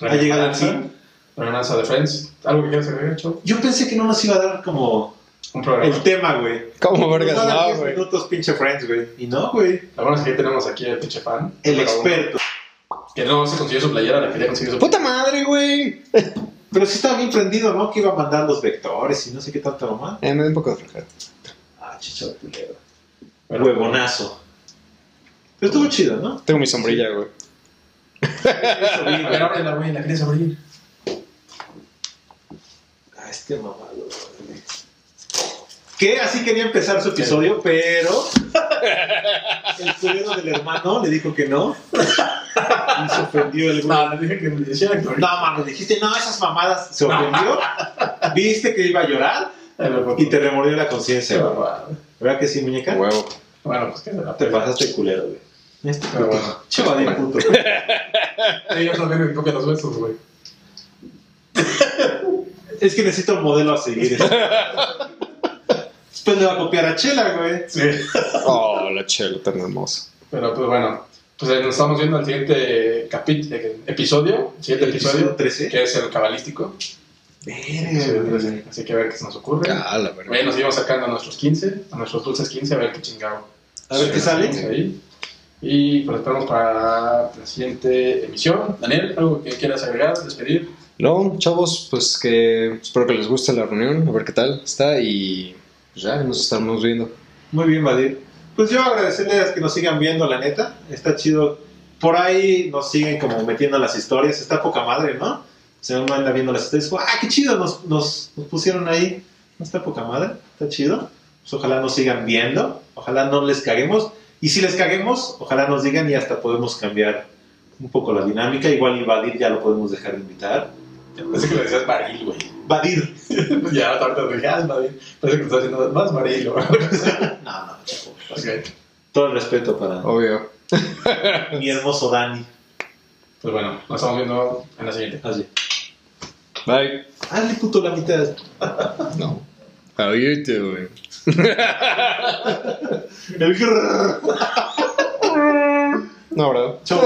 Ha llegado al fin. Remembranza de Friends. ¿Algo que quieras agregar, Cho? Yo pensé que no nos iba a dar como Un programa. el tema, güey. ¿Cómo vergas? No, 10 güey. minutos, pinche Friends, güey. Y no, güey. Lo bueno es que tenemos aquí al pinche fan. El número uno, experto. Que no se consiguió su playera, la quería conseguir su ¡Puta madre, güey! Pero sí estaba bien prendido, ¿no? Que iba a mandar los vectores y no sé qué tanta mamá. Eh, me da un poco de flojera. Ah, chicho culero. Bueno, Huevonazo. Pero estuvo chido, ¿no? Tengo mi sombrilla, güey. Güey. ábrela, güey, la querías abrir. Este mamado. güey. Que así quería empezar su episodio, pero el culero del hermano le dijo que no. Y se ofendió el güey. No, le dije que me hiciera actuar. No, mames, dijiste, no, esas mamadas. Se ofendió. Viste que iba a llorar y te remordió la conciencia, güey. ¿Verdad que sí, muñeca? Huevo. Bueno, pues que se la Te pasaste culero, güey. Este Pero puto. bueno. Chaval, puto. Ellos también me copian los besos, güey. Es que necesito el modelo a seguir. Después le va a copiar a Chela, güey. Sí. Oh, la chela tan hermosa. Pero pues bueno, pues eh, nos estamos viendo al siguiente capítulo, episodio, el siguiente episodio, Episodio 13. que es el cabalístico. Güey. Así que a ver qué se nos ocurre. La verga. Ahí nos íbamos sacando a nuestros 15, a nuestros dulces 15, a ver qué chingado. A ver qué sale. Ahí. Y pues esperamos para la siguiente emisión. Daniel, ¿algo que quieras agregar, despedir? No, chavos, pues que espero que les guste la reunión, a ver qué tal está y pues ya nos estamos viendo. Muy bien, Vadir. Pues yo agradecerles que nos sigan viendo, la neta. Está chido. Por ahí nos siguen como metiendo las historias. Está poca madre, ¿no? Se uno anda viendo las historias. ¡Ah, qué chido! Nos, nos, nos pusieron ahí. No está poca madre. Está chido. Pues ojalá nos sigan viendo. Ojalá no les caguemos. Y si les caguemos, ojalá nos digan y hasta podemos cambiar un poco la dinámica. Igual y Vadir ya lo podemos dejar de invitar. Parece que le decías baril, güey. Vadir. ya, ahorita te dije, ah, es baril. Parece que te estás haciendo más baril, güey. No, no, chavo. Ok. Todo el respeto para Obvio. mi hermoso Dani. Pues bueno, nos estamos viendo en la siguiente. Así. Bye. Hazle puto la mitad. No. How you doing? No, ¿verdad? Chau.